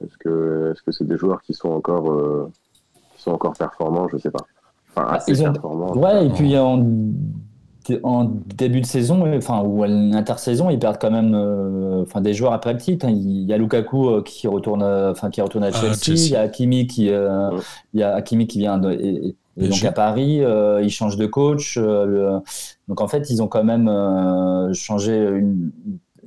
est-ce, que, est-ce que c'est des joueurs qui sont encore, euh, qui sont encore performants? Je sais pas. Enfin, assez ils ont- performants. Ouais, et puis en, en début de saison, enfin, ou à l'intersaison, ils perdent quand même euh, enfin, des joueurs après le titre. hein. Il y a Lukaku euh, qui retourne, euh, enfin, qui retourne à Chelsea, Chelsea. il y a Hakimi qui, euh, Ouais. il y a Hakimi qui vient de, et, et donc à Paris, euh, il change de coach. euh, le- donc en fait, ils ont quand même euh, changé une,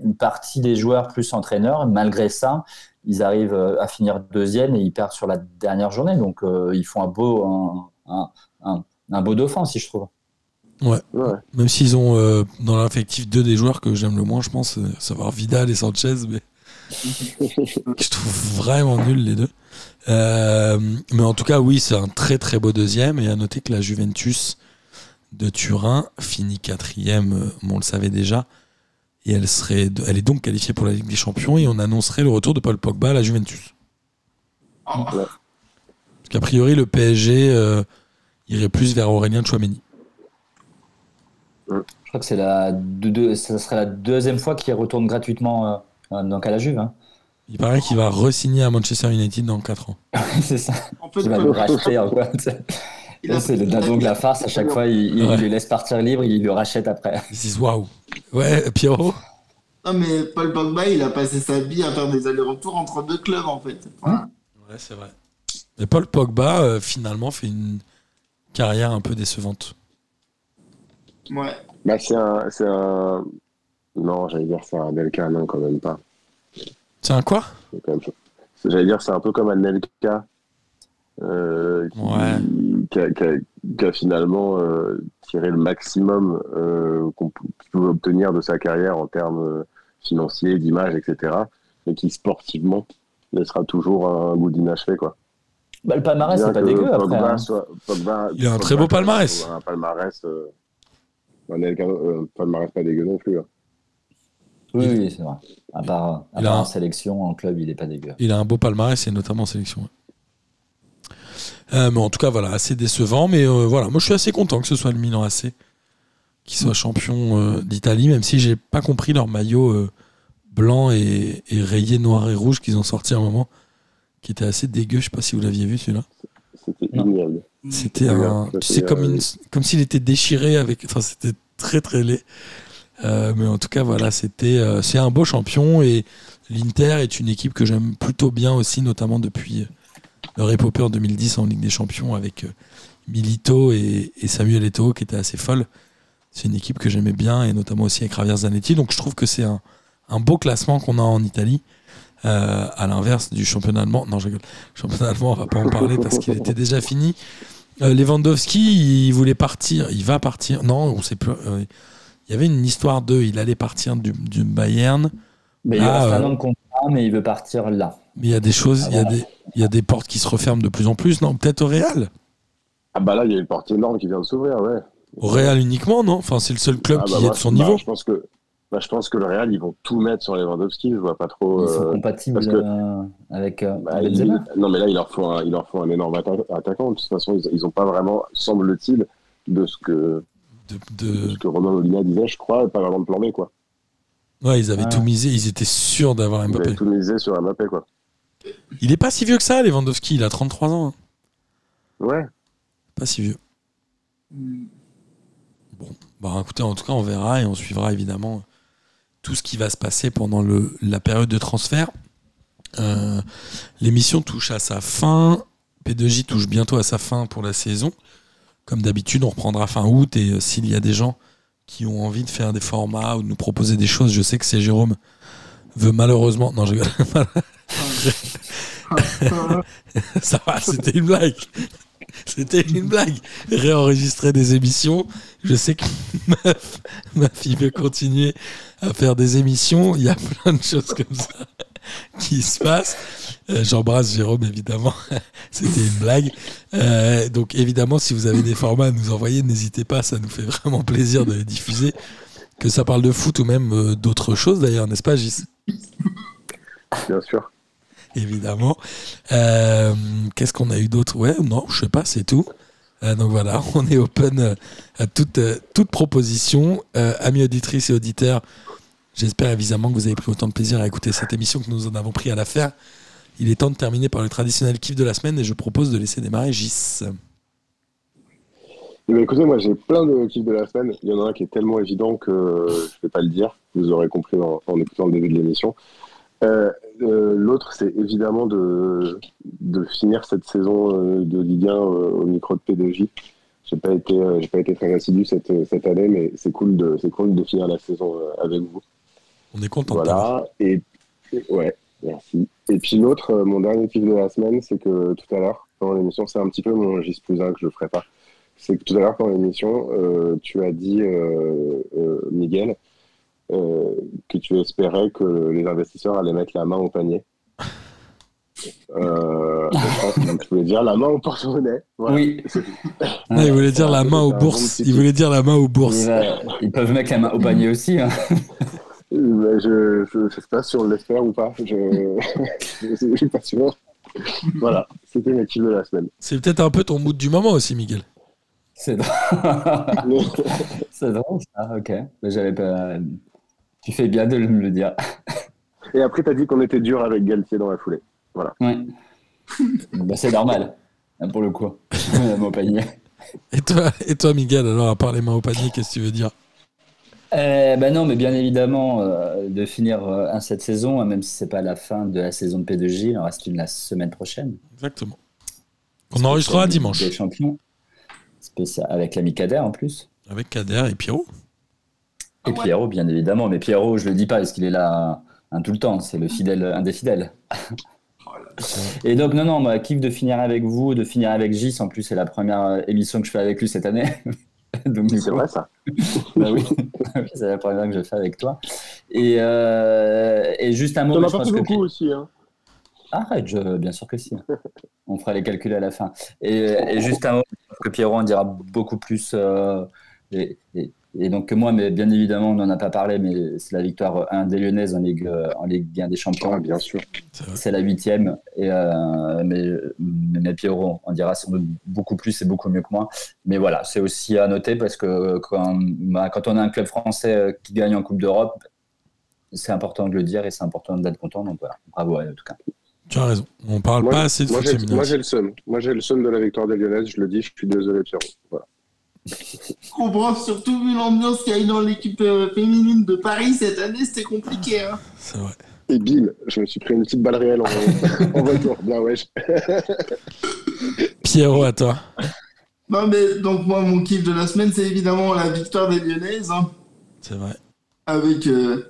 une partie des joueurs plus entraîneurs. Malgré ça, ils arrivent à finir deuxième et ils perdent sur la dernière journée. Donc euh, ils font un beau, un, un, un, un beau dauphin, si je trouve. Ouais. Même s'ils ont euh, dans l'affectif deux des joueurs que j'aime le moins, je pense, euh, savoir Vidal et Sanchez, mais (laughs) je trouve vraiment nuls les deux. Euh, mais en tout cas, oui, c'est un très très beau deuxième. Et à noter que la Juventus de Turin finit quatrième, euh, bon, on le savait déjà. Et elle, serait, elle est donc qualifiée pour la Ligue des Champions. Et on annoncerait le retour de Paul Pogba à la Juventus. Oh, qu'a priori, le PSG euh, irait plus vers Aurélien Chouameni. Je crois que c'est la deux, deux- ça serait la deuxième fois qu'il retourne gratuitement euh, donc à la Juve. hein. Il paraît qu'il va re-signer à Manchester United dans 4 ans. (laughs) c'est ça. Il va le racheter. (laughs) C'est le dindon de la farce. À chaque fois, il, il Ouais. le laisse partir libre, il le rachète après. Ils se disent waouh. Ouais, Pierrot Non, mais Paul Pogba, il a passé sa vie à faire des allers-retours entre deux clubs, en fait. Voilà. Ouais, c'est vrai. Et Paul Pogba, euh, finalement, fait une carrière un peu décevante. Ouais. Bah, c'est un, c'est un. Non, j'allais dire c'est un Delca, non, quand même pas. C'est un quoi? J'allais dire c'est un peu comme un Nelka. euh, qui, Ouais. qui a, qui a- qui a finalement euh, tiré le maximum euh, qu'on pouvait obtenir de sa carrière en termes financiers, d'image, etc. Mais qui sportivement laissera toujours un goût d'inachevé. Quoi. Bah, le palmarès, c'est pas dégueu après. Pogba hein. soit- Pogba- Il a un Pogba très beau palmarès. Un palmarès. Euh, un euh, palmarès pas dégueu non plus. hein. Oui, Il- oui, c'est vrai. À part, à part un- en sélection, en club, il est pas dégueu. Il a un beau palmarès et notamment en sélection. ouais. Euh, mais en tout cas, voilà, assez décevant. Mais euh, voilà, moi je suis assez content que ce soit le Milan AC qui soit champion euh, d'Italie, même si j'ai pas compris leur maillot euh, blanc et, et rayé noir et rouge qu'ils ont sorti à un moment, qui était assez dégueu. Je sais pas si vous l'aviez vu celui-là. C'était ignoble. C'était un, tu sais, comme, une, comme s'il était déchiré avec. Enfin, c'était très très laid. Euh, mais en tout cas, voilà, c'était, euh, c'est un beau champion et l'Inter est une équipe que j'aime plutôt bien aussi, notamment depuis leur épopée en 2010 en Ligue des Champions avec euh, Milito et, et Samuel Eto'o qui était assez folle. C'est une équipe que j'aimais bien et notamment aussi avec Javier Zanetti. Donc je trouve que c'est un, un beau classement qu'on a en Italie. Euh, à l'inverse du championnat allemand. Non, je rigole. Le championnat allemand, on va pas en parler parce qu'il était déjà fini. Euh, Lewandowski, il voulait partir. Il va partir. Non, on sait plus. euh, il y avait une histoire de. Il allait partir du, du Bayern. Mais il Ah, reste un an de contrat, mais il veut partir là. Mais il y a des choses, il y a des, il y a des portes qui se referment de plus en plus. Non, peut-être au Real. Ah bah là, il y a une porte énorme qui vient de s'ouvrir, ouais. Au Real uniquement, non? Enfin, c'est le seul club Ah qui bah est moi, de son bah, niveau. Je pense que, bah, je pense que le Real, ils vont tout mettre sur Lewandowski. Je vois pas trop. Ils sont euh, compatibles parce que- euh, avec euh, bah, il- non, mais là, il leur faut un, il leur faut un énorme atta- attaquant. De toute façon, ils, ils ont pas vraiment, semble-t-il, de ce que, De, de de- ce que Romain Molina disait, je crois, pas vraiment de plan B, quoi. Ouais, ils avaient tout misé. Ils étaient sûrs d'avoir Ils Mbappé. avaient tout misé sur Mbappé, quoi. Il est pas si vieux que ça, Lewandowski. Il a 33 ans. hein. Ouais. Pas si vieux. Bah, écoutez, en tout cas, on verra et on suivra évidemment tout ce qui va se passer pendant le, la période de transfert. Euh, L'émission touche à sa fin. P2J touche bientôt à sa fin pour la saison. Comme d'habitude, on reprendra fin août et euh, s'il y a des gens qui ont envie de faire des formats ou de nous proposer des choses, je sais que c'est Jérôme veut malheureusement. Non, je. (laughs) Ça va, c'était une blague. C'était une blague. Réenregistrer des émissions. Je sais que ma fille veut continuer à faire des émissions. Il y a (laughs) plein de choses comme ça qui se passent. Euh, J'embrasse Jérôme, évidemment. (laughs) C'était une blague. Euh, donc, évidemment, si vous avez des formats à nous envoyer, n'hésitez pas. Ça nous fait vraiment plaisir de les diffuser. Que ça parle de foot ou même euh, d'autres choses, d'ailleurs, n'est-ce pas, Gis? Bien sûr. évidemment. Qu'est-ce qu'on a eu d'autre? Ouais, non, je sais pas, c'est tout. Euh, donc voilà, (laughs) on est open euh, à toute, euh, toute proposition. Amis auditrices et auditeurs, j'espère évidemment que vous avez pris autant de plaisir à écouter cette émission que nous en avons pris à la faire. Il est temps de terminer par le traditionnel kiff de la semaine et je propose de laisser démarrer Gis. Eh ben, écoutez, moi j'ai plein de kiffs de la semaine. Il y en a un qui est tellement évident que je ne vais pas le dire. Vous aurez compris en, écoutant le début de l'émission. Euh, L'autre, c'est évidemment de, de finir cette saison euh, de Ligue 1 euh, au micro de P2J. J'ai pas été, j'ai pas été très assidu cette, cette année, mais c'est cool de, c'est cool de finir la saison avec vous. On est content. Voilà. Et, et- ouais, merci. Et puis l'autre, mon dernier kiff de la semaine, c'est que tout à l'heure, pendant l'émission, c'est un petit peu mon J plus 1 que je ne ferai pas. C'est que tout à l'heure, pendant l'émission, tu as dit, Miguel, que tu espérais que les investisseurs allaient mettre la main au panier. (laughs) Euh, je voulais dire la main au porte-monnaie. Voilà. Oui. (laughs) Non, il voulait dire la main aux bon bourses. Il voulait dire la main aux bourses. Ils peuvent mettre la main au panier aussi. hein. Mais je ne sais pas si on l'espère ou pas. Je (laughs) ne suis pas sûr. Voilà, c'était mes de la semaine. C'est peut-être un peu ton mood du moment aussi, Miguel. C'est drôle. C'est drôle ça, ok. Mais j'avais pas. Tu fais bien de me le dire. Et après, tu as dit qu'on était dur avec Galtier dans la foulée. Ouais. bah, c'est normal, hein, pour le coup. (laughs) La main au panier. Et toi, et toi Miguel, alors, à part les mains au panier, qu'est-ce que tu veux dire? Euh, bah non, mais bien évidemment, euh, de finir euh, cette saison, hein, même si c'est pas la fin de la saison de P2J, il en reste une la semaine prochaine. Exactement. On enregistrera dimanche Des champions. Spécial, avec l'ami Kader en plus. avec Kader et Pierrot. Et Pierrot, bien évidemment. Mais Pierrot, je le dis pas parce qu'il est là hein, tout le temps. C'est le fidèle, un des fidèles. (laughs) Et donc, non, non, moi, kiff de finir avec vous, de finir avec Gis. En plus, c'est la première euh, émission que je fais avec lui cette année. (laughs) C'est vrai, ça. (laughs) bah oui, c'est la première que je fais avec toi. Et, euh, et juste un mot, T'en as je pas pense fait que beaucoup aussi. Hein. Arrête, je- bien sûr que si. On fera les calculs à la fin. Et, et juste un mot, parce que Pierrot en dira beaucoup plus. euh, et, et- et donc que moi, mais bien évidemment, on n'en a pas parlé, mais c'est la victoire 1 des Lyonnaises en Ligue, euh, en Ligue 1 des Champions. Ah, bien sûr. C'est la huitième. Et, euh, mais, mais Pierrot en dira sans doute beaucoup plus et beaucoup mieux que moi. Mais voilà, c'est aussi à noter parce que quand, bah, quand on a un club français euh, qui gagne en Coupe d'Europe, c'est important de le dire et c'est important d'être content. Donc voilà, bravo à eux, en tout cas. Tu as raison. On parle Moi, pas assez de moi, foot moi, j'ai le seum. Moi, j'ai le seum de la victoire des Lyonnaises. Je le dis, je suis désolé, Pierrot. Voilà. Je comprends surtout vu l'ambiance qu'il y a eu dans l'équipe euh, féminine de Paris cette année, c'était compliqué. Hein. C'est vrai. Et Bill, je me suis pris une petite balle réelle en, (laughs) en retour. Bien, wesh. (laughs) Pierrot, à toi. Non, mais donc, moi, mon kiff de la semaine, c'est évidemment la victoire des Lyonnaises. hein, C'est vrai. avec euh,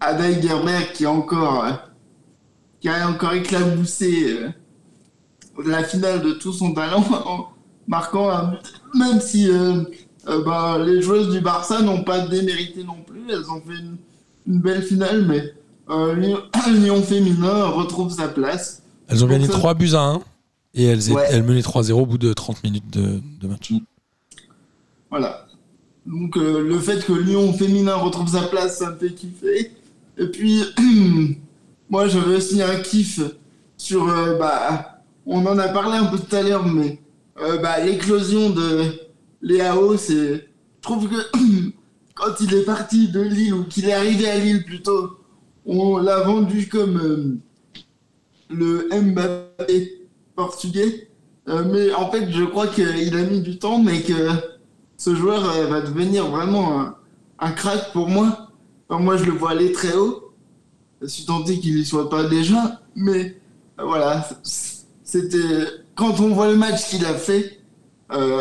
Adaï Gerber qui a encore, euh, qui a encore éclaboussé euh, la finale de tout son talent en marquant un but. Même si euh, euh, bah, les joueuses du Barça n'ont pas démérité non plus. Elles ont fait une, une belle finale, mais euh, Lyon, (clears throat) féminin retrouve sa place. Elles ont gagné Donc ça- 3 buts à 1 et elles, Ouais. elles menaient 3-0 au bout de 30 minutes de, de match. Voilà. Donc le fait que Lyon féminin retrouve sa place, ça me fait kiffer. Et puis, (clears throat) moi j'avais aussi un kiff sur, bah, on en a parlé un peu tout à l'heure, mais euh, bah, l'éclosion de Léao, c'est, je trouve que (clears throat) quand il est parti de Lille, ou qu'il est arrivé à Lille plutôt, on l'a vendu comme euh, le Mbappé portugais. Euh, mais en fait, je crois qu'il a mis du temps, mais que ce joueur va devenir vraiment un, un crack pour moi. Enfin, moi, je le vois aller très haut. Je suis tenté qu'il y soit pas déjà, mais voilà, c'était quand on voit le match qu'il a fait, euh,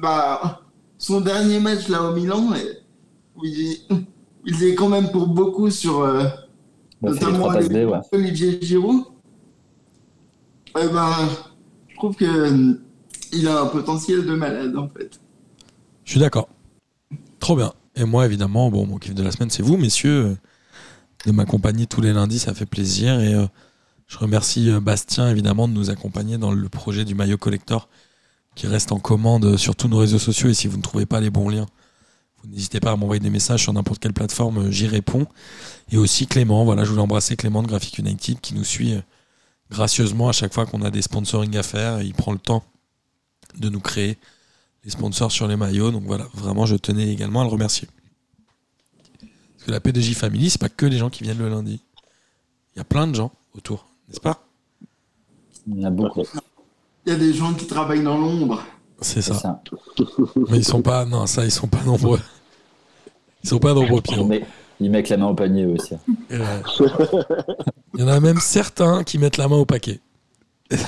bah son dernier match là au Milan, où il, il est quand même pour beaucoup sur euh, les ouais. Olivier Giroud. Eh ben, je trouve que euh, il a un potentiel de malade en fait. Je suis d'accord. Trop bien. Et moi, évidemment, bon, mon kiff de la semaine, c'est vous, messieurs, de m'accompagner tous les lundis, ça fait plaisir. Et euh, je remercie euh, Bastien, évidemment, de nous accompagner dans le projet du maillot collector qui reste en commande sur tous nos réseaux sociaux. Et si vous ne trouvez pas les bons liens, vous n'hésitez pas à m'envoyer des messages sur n'importe quelle plateforme, euh, j'y réponds. Et aussi Clément, voilà, je voulais embrasser Clément de Graphic United qui nous suit euh, gracieusement à chaque fois qu'on a des sponsoring à faire. Il prend le temps de nous créer les sponsors sur les maillots. Donc voilà, vraiment, je tenais également à le remercier. Parce que la P2J Family, c'est pas que les gens qui viennent le lundi. Il y a plein de gens autour, n'est-ce pas? Il y en a beaucoup. Il y a des gens qui travaillent dans l'ombre. C'est ça. ça. Mais ils sont pas. Non, ça, ils sont pas nombreux. Ils sont pas nombreux, Ils Pierrot. mettent, ils mettent la main au panier eux aussi. Euh, Il y en a même certains qui mettent la main au paquet. (laughs)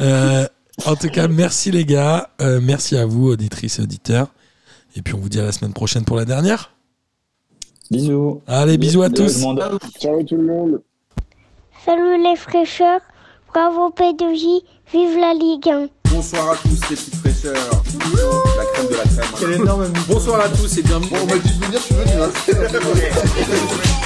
Euh, en tout cas, merci les gars. Euh, merci à vous, auditrices et auditeurs. Et puis on vous dit à la semaine prochaine pour la dernière. Bisous. Allez, bisous à Bisous tous. tout le monde. Ciao tout le monde. Salut les fraîcheurs, bravo P2J, vive la Ligue 1. Bonsoir à tous les petites fraîcheurs. La crème de la crème. Quel énorme Bonsoir à tous et bienvenue. On m'a dit de venir, je suis venu. hein. (laughs)